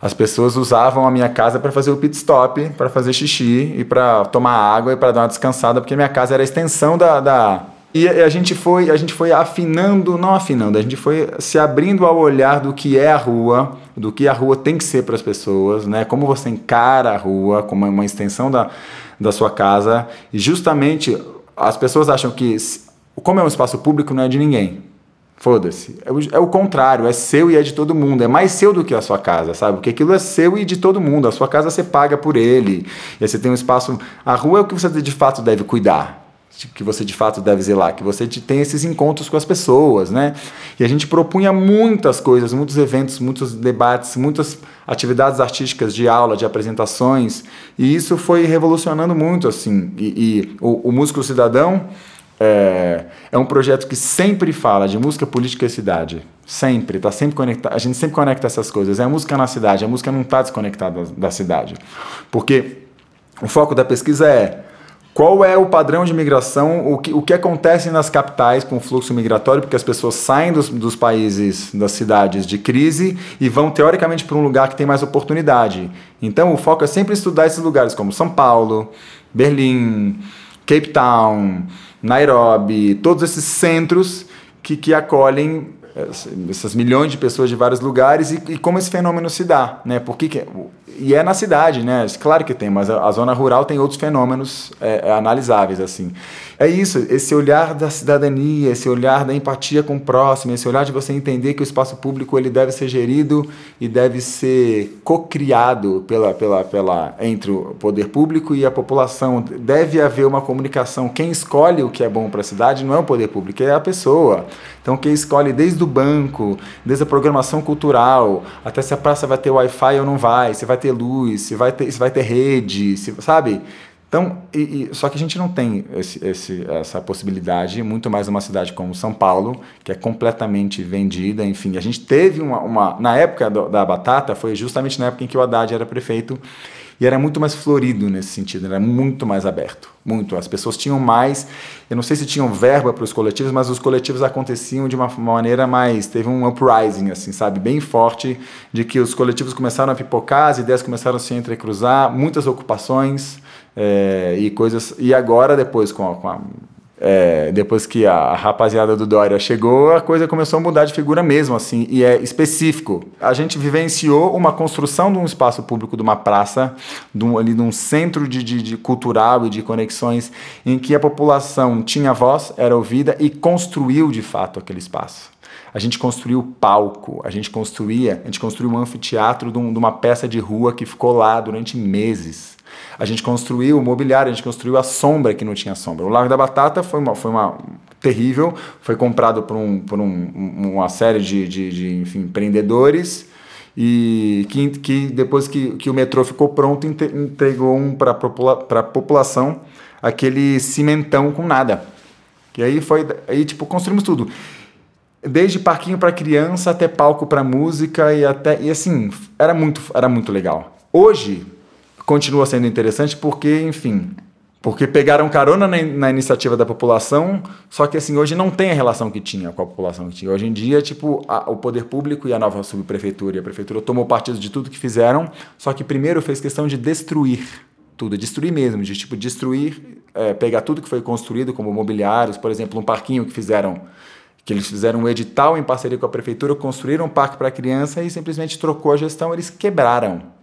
As pessoas usavam a minha casa para fazer o pit stop, para fazer xixi e para tomar água e para dar uma descansada, porque minha casa era a extensão da, da e a gente foi, a gente foi afinando, não afinando, a gente foi se abrindo ao olhar do que é a rua, do que a rua tem que ser para as pessoas, né? Como você encara a rua como uma extensão da, da sua casa. E justamente as pessoas acham que como é um espaço público não é de ninguém. Foda-se. É, é o contrário, é seu e é de todo mundo. É mais seu do que a sua casa, sabe? Porque aquilo é seu e de todo mundo. A sua casa você paga por ele. E aí você tem um espaço. A rua é o que você de fato deve cuidar que você de fato deve zelar, que você tem esses encontros com as pessoas, né? E a gente propunha muitas coisas, muitos eventos, muitos debates, muitas atividades artísticas de aula, de apresentações, e isso foi revolucionando muito, assim. E, e o, o Músico Cidadão é, é, um projeto que sempre fala de música, política e cidade. Sempre, tá sempre conectado. A gente sempre conecta essas coisas. É a música na cidade, a música não está desconectada da cidade. Porque o foco da pesquisa é qual é o padrão de migração, o que, o que acontece nas capitais com o fluxo migratório, porque as pessoas saem dos, dos países, das cidades de crise e vão teoricamente para um lugar que tem mais oportunidade. Então o foco é sempre estudar esses lugares como São Paulo, Berlim, Cape Town, Nairobi, todos esses centros que, que acolhem essas milhões de pessoas de vários lugares e, e como esse fenômeno se dá, né? Por que, que e é na cidade, né? Claro que tem, mas a, a zona rural tem outros fenômenos é, é, analisáveis, assim. É isso, esse olhar da cidadania, esse olhar da empatia com o próximo, esse olhar de você entender que o espaço público ele deve ser gerido e deve ser co-criado pela, pela, pela, entre o poder público e a população. Deve haver uma comunicação. Quem escolhe o que é bom para a cidade não é o poder público, é a pessoa. Então, quem escolhe desde o banco, desde a programação cultural, até se a praça vai ter Wi-Fi ou não vai, se vai ter luz, se vai ter, se vai ter rede, se, sabe? Então, e, e, só que a gente não tem esse, esse, essa possibilidade, muito mais numa cidade como São Paulo, que é completamente vendida, enfim. A gente teve uma. uma na época do, da batata, foi justamente na época em que o Haddad era prefeito, e era muito mais florido nesse sentido, era muito mais aberto. Muito. As pessoas tinham mais. Eu não sei se tinham verba para os coletivos, mas os coletivos aconteciam de uma maneira mais. Teve um uprising, assim, sabe? Bem forte, de que os coletivos começaram a pipocar, as ideias começaram a se entrecruzar, muitas ocupações é, e coisas. E agora, depois, com a, com a é, depois que a rapaziada do Dória chegou, a coisa começou a mudar de figura mesmo, assim, e é específico. A gente vivenciou uma construção de um espaço público, de uma praça, de um, ali de um centro de, de, de cultural e de conexões, em que a população tinha voz, era ouvida e construiu de fato aquele espaço. A gente construiu palco, a gente construía, a gente construiu um anfiteatro de, um, de uma peça de rua que ficou lá durante meses a gente construiu o mobiliário, a gente construiu a sombra que não tinha sombra. O Lago da Batata foi uma, foi uma terrível, foi comprado por, um, por um, uma série de, de, de enfim, empreendedores e que, que depois que, que o metrô ficou pronto entregou um para a população aquele cimentão com nada. E aí foi aí tipo construímos tudo. Desde parquinho para criança até palco para música e até e assim, era muito era muito legal. Hoje continua sendo interessante porque, enfim, porque pegaram carona na, na, iniciativa da população, só que assim, hoje não tem a relação que tinha com a população que tinha. Hoje em dia, tipo, a, o poder público e a nova subprefeitura e a prefeitura tomou partido de tudo que fizeram, só que primeiro fez questão de destruir tudo, destruir mesmo, de tipo, destruir, é, pegar tudo que foi construído, como mobiliários, por exemplo, um parquinho que fizeram que eles fizeram um edital em parceria com a prefeitura, construíram um parque para criança e simplesmente trocou a gestão, eles quebraram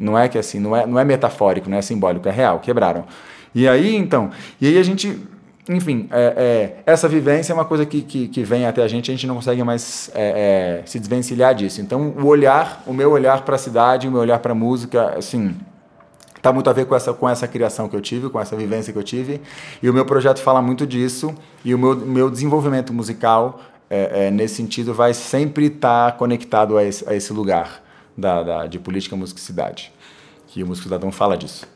não é que assim, não é, não é metafórico, não é simbólico, é real, quebraram. E aí, então, e aí a gente enfim, é, é, essa vivência é uma coisa que, que, que, vem até a gente, a gente não consegue mais é, é se desvencilhar disso. Então, o olhar, o meu olhar para a cidade, o meu olhar para a música, assim, tá muito a ver com essa, com essa criação que eu tive, com essa vivência que eu tive. E o meu projeto fala muito disso. E o meu, meu desenvolvimento musical, é, é, nesse sentido, vai sempre estar tá conectado a esse, a esse lugar da, da, de política, música e cidade. Que o Músico Cidadão fala disso.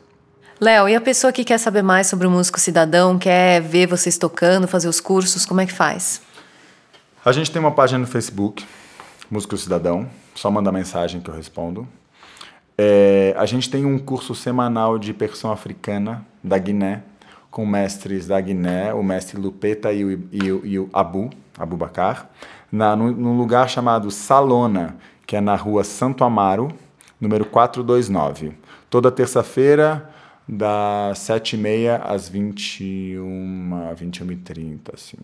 Léo, e a pessoa que quer saber mais sobre o Músico Cidadão, quer ver vocês tocando, fazer os cursos, como é que faz? A gente tem uma página no Facebook, Músico Cidadão, só manda mensagem que eu respondo. É, a gente tem um curso semanal de percussão africana da Guiné, com mestres da Guiné, o mestre Lupeta e o, e o, e o Abu, Abu Bakar, na, num, num lugar chamado Salona, que é na rua Santo Amaro, número 429. Toda terça-feira, das 7h30 às 21 21h30, assim.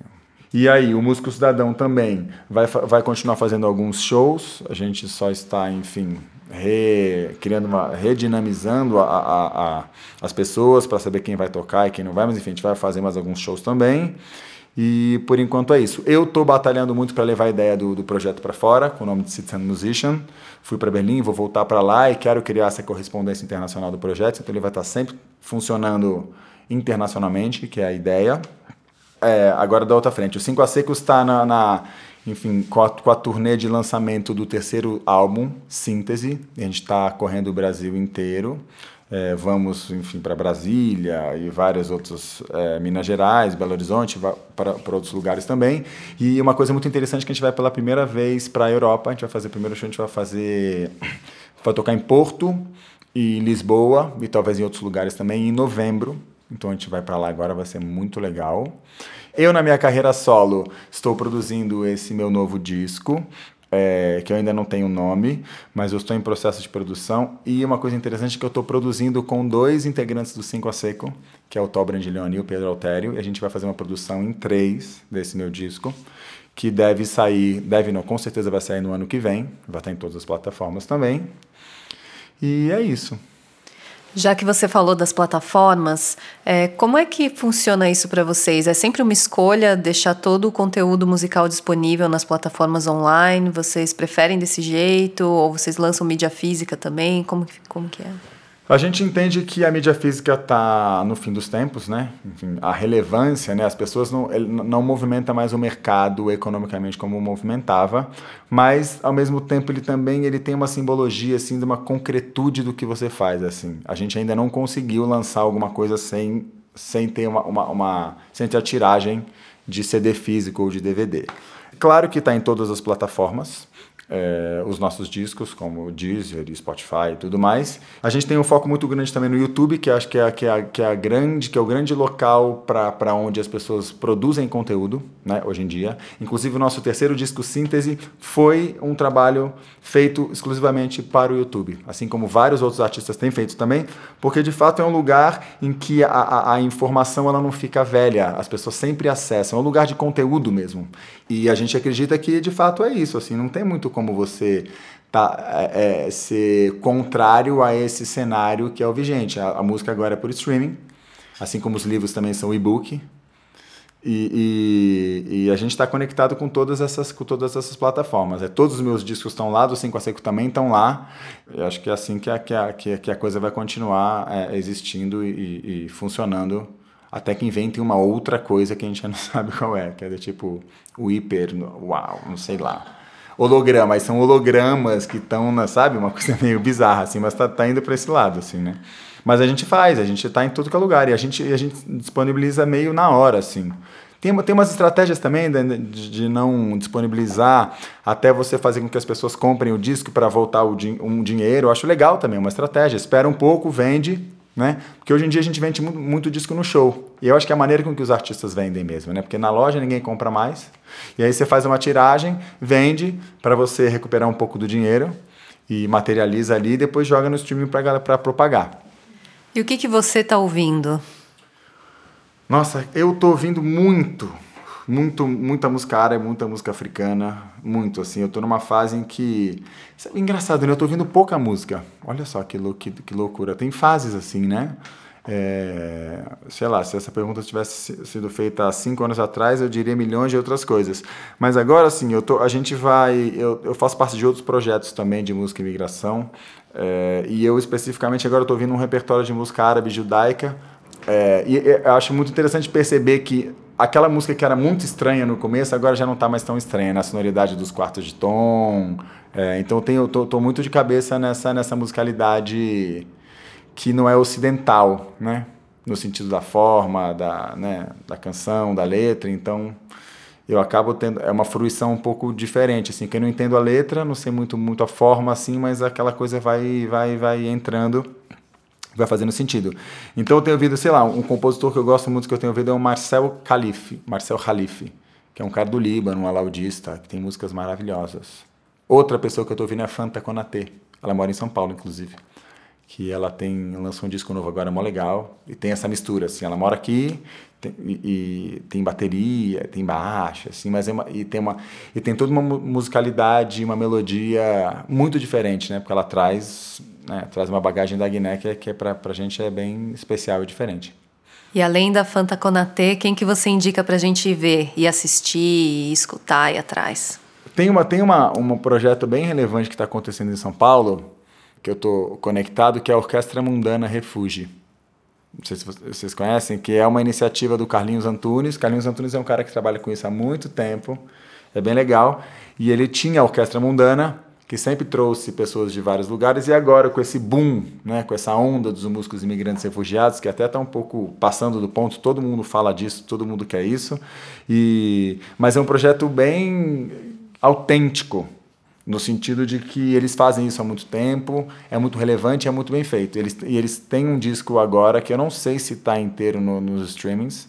E aí, o Músico Cidadão também vai, vai continuar fazendo alguns shows, a gente só está, enfim, re, criando uma, redinamizando a, a, a as pessoas para saber quem vai tocar e quem não vai, mas enfim, a gente vai fazer mais alguns shows também. E por enquanto é isso. Eu estou batalhando muito para levar a ideia do, do projeto para fora, com o nome de Citizen Musician. Fui para Berlim, vou voltar para lá e quero criar essa correspondência internacional do projeto. Então ele vai estar tá sempre funcionando internacionalmente, que é a ideia. É, agora da outra frente. O 5 a Seco está na, na enfim, com a, com a turnê de lançamento do terceiro álbum, Síntese. A gente está correndo o Brasil inteiro. É, vamos, enfim, para Brasília e várias outras, é, Minas Gerais, Belo Horizonte, para, outros lugares também. E uma coisa muito interessante é que a gente vai pela primeira vez para a Europa, a gente vai fazer primeiro show, a gente vai fazer, vai tocar em Porto e Lisboa e talvez em outros lugares também em novembro. Então a gente vai para lá agora, vai ser muito legal. Eu, na minha carreira solo, estou produzindo esse meu novo disco é, que eu ainda não tenho nome, mas eu estou em processo de produção. E uma coisa interessante é que eu estou produzindo com dois integrantes do Cinco a Seco, que é o Tó Brandilione e o Pedro Altério, e a gente vai fazer uma produção em três desse meu disco, que deve sair, deve não, com certeza vai sair no ano que vem, vai estar em todas as plataformas também. E é isso. Já que você falou das plataformas, é, como é que funciona isso para vocês? É sempre uma escolha deixar todo o conteúdo musical disponível nas plataformas online? Vocês preferem desse jeito? Ou vocês lançam mídia física também? Como, como que é? A gente entende que a mídia física está no fim dos tempos, né? Enfim, a relevância, né? As pessoas não, não movimentam mais o mercado economicamente como movimentava, mas ao mesmo tempo ele também ele tem uma simbologia assim de uma concretude do que você faz, assim. A gente ainda não conseguiu lançar alguma coisa sem sem ter uma, uma, uma sem ter a tiragem de CD físico ou de DVD. Claro que está em todas as plataformas é, os nossos discos, como Deezer e Spotify e tudo mais. A gente tem um foco muito grande também no YouTube, que acho que é, que é, que é, grande, que é o grande local para onde as pessoas produzem conteúdo, né, hoje em dia. Inclusive, o nosso terceiro disco, Síntese, foi um trabalho feito exclusivamente para o YouTube, assim como vários outros artistas têm feito também, porque de fato é um lugar em que a, a, a informação ela não fica velha, as pessoas sempre acessam, é um lugar de conteúdo mesmo. E a gente acredita que de fato é isso, assim, não tem muito como você tá, é, é, ser contrário a esse cenário que é o vigente. A, a música agora é por streaming, assim como os livros também são e-book. E, e, e, a gente está conectado com todas essas com todas essas plataformas. É, todos os meus discos estão lá, do 5 a Seco também estão lá. Eu acho que é assim que a, que a, que a coisa vai continuar é, existindo e, e funcionando até que inventem uma outra coisa que a gente já não sabe qual é, que é do tipo o hiper, uau, não sei lá. Holograma, são hologramas que estão, sabe, uma coisa meio bizarra, assim, mas tá, tá indo para esse lado, assim, né? Mas a gente faz, a gente está em tudo que é lugar e a gente, a gente disponibiliza meio na hora, assim. Tem, tem umas estratégias também de, de, não disponibilizar até você fazer com que as pessoas comprem o disco para voltar o, um dinheiro. Eu acho legal também, uma estratégia. Espera um pouco, vende, né? Porque hoje em dia a gente vende muito, muito, disco no show. E eu acho que é a maneira com que os artistas vendem mesmo, né? Porque na loja ninguém compra mais. E aí você faz uma tiragem, vende para você recuperar um pouco do dinheiro e materializa ali e depois joga no streaming para propagar. E o que, que você está ouvindo? Nossa, eu tô ouvindo muito muito, muita música árabe, muita música africana, muito assim. Eu tô numa fase em que. Engraçado, né? Eu tô ouvindo pouca música. Olha só que, lou que, que loucura. Tem fases assim, né? É, sei lá, se essa pergunta tivesse sido feita há cinco anos atrás, eu diria milhões de outras coisas. Mas agora, assim, eu tô, a gente vai. Eu, eu faço parte de outros projetos também de música e imigração. É, e eu, especificamente, agora estou ouvindo um repertório de música árabe judaica. É, e eu acho muito interessante perceber que aquela música que era muito estranha no começo, agora já não está mais tão estranha, na sonoridade dos quartos de tom. É, então tenho, tô, tô muito de cabeça nessa, nessa musicalidade que não é ocidental, né? No sentido da forma, da, né, da canção, da letra. Então, eu acabo tendo é uma fruição um pouco diferente, assim, que eu não entendo a letra, não sei muito muito a forma assim, mas aquela coisa vai vai vai entrando, vai fazendo sentido. Então eu tenho ouvido, sei lá, um compositor que eu gosto muito que eu tenho ouvido é o Marcel Khalife, Marcel Khalife, que é um cara do Líbano, um alaudista, que tem músicas maravilhosas. Outra pessoa que eu estou ouvindo é a Fanta Konatê. Ela mora em São Paulo, inclusive que ela tem lançou um disco novo agora mó legal e tem essa mistura assim ela mora aqui tem, e, e, tem bateria tem baixo assim mas é uma, e tem uma e tem toda uma musicalidade uma melodia muito diferente né porque ela traz né, traz uma bagagem da Guiné que, é, que é para a gente é bem especial e diferente. E além da Fanta Conatê, quem que você indica para a gente ver e assistir e escutar e atrás? Tem uma tem uma um projeto bem relevante que está acontecendo em São Paulo que eu estou conectado, que é a Orquestra Mundana Refúgio. Não sei se vocês conhecem, que é uma iniciativa do Carlinhos Antunes. Carlinhos Antunes é um cara que trabalha com isso há muito tempo, é bem legal. E ele tinha a Orquestra Mundana, que sempre trouxe pessoas de vários lugares, e agora com esse boom, né, com essa onda dos músicos imigrantes refugiados, que até está um pouco passando do ponto, todo mundo fala disso, todo mundo quer isso. E, mas é um projeto bem autêntico, no sentido de que eles fazem isso há muito tempo, é muito relevante, é muito bem feito. Eles, e eles têm um disco agora que eu não sei se está inteiro no, nos streamings,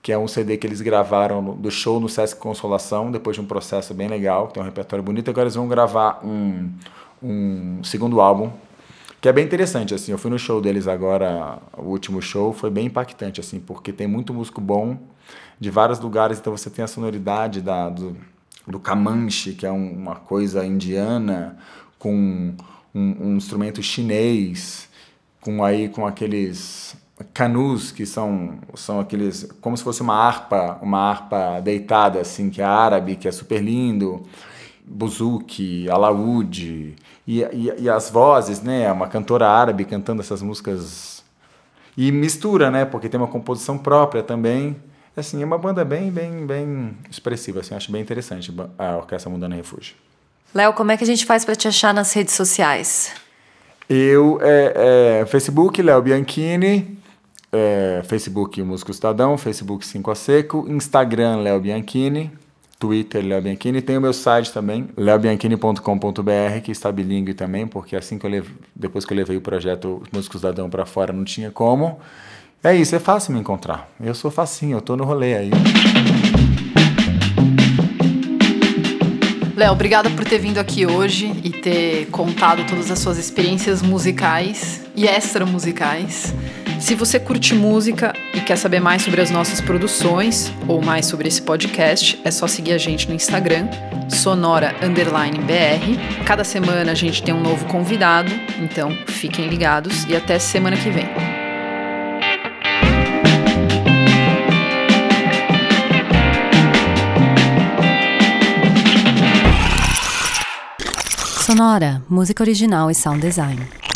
que é um CD que eles gravaram do show no Sesc Consolação, depois de um processo bem legal, tem um repertório bonito. Agora eles vão gravar um, um segundo álbum, que é bem interessante. assim. Eu fui no show deles agora, o último show, foi bem impactante, assim, porque tem muito músico bom de vários lugares, então você tem a sonoridade da, do, do Comanche, que é um, uma coisa indiana, com um, um, instrumento chinês, com aí com aqueles canus que são são aqueles como se fosse uma harpa, uma harpa deitada assim, que é árabe, que é super lindo, buzuki, alaúde e, e, e as vozes, né, uma cantora árabe cantando essas músicas. E mistura, né, porque tem uma composição própria também Assim, é uma banda bem, bem, bem expressiva, assim, acho bem interessante a Orquestra Mundana Refúgio. Léo, como é que a gente faz para te achar nas redes sociais? Eu, é, é Facebook, Léo Bianchini, é, Facebook Músico Estadão, Facebook 5 a Seco, Instagram, Léo Bianchini, Twitter, Léo Bianchini. Tem o meu site também, leobianchini.com.br, que está bilíngue também, porque assim que eu depois que eu levei o projeto Músico Cidadão para fora, não tinha como. É isso, é fácil me encontrar. Eu sou facinho, eu tô no rolê aí. Léo, obrigada por ter vindo aqui hoje e ter contado todas as suas experiências musicais e extra-musicais. Se você curte música e quer saber mais sobre as nossas produções ou mais sobre esse podcast, é só seguir a gente no Instagram, sonora BR. Cada semana a gente tem um novo convidado, então fiquem ligados e até semana que vem. Sonora, música original e sound design.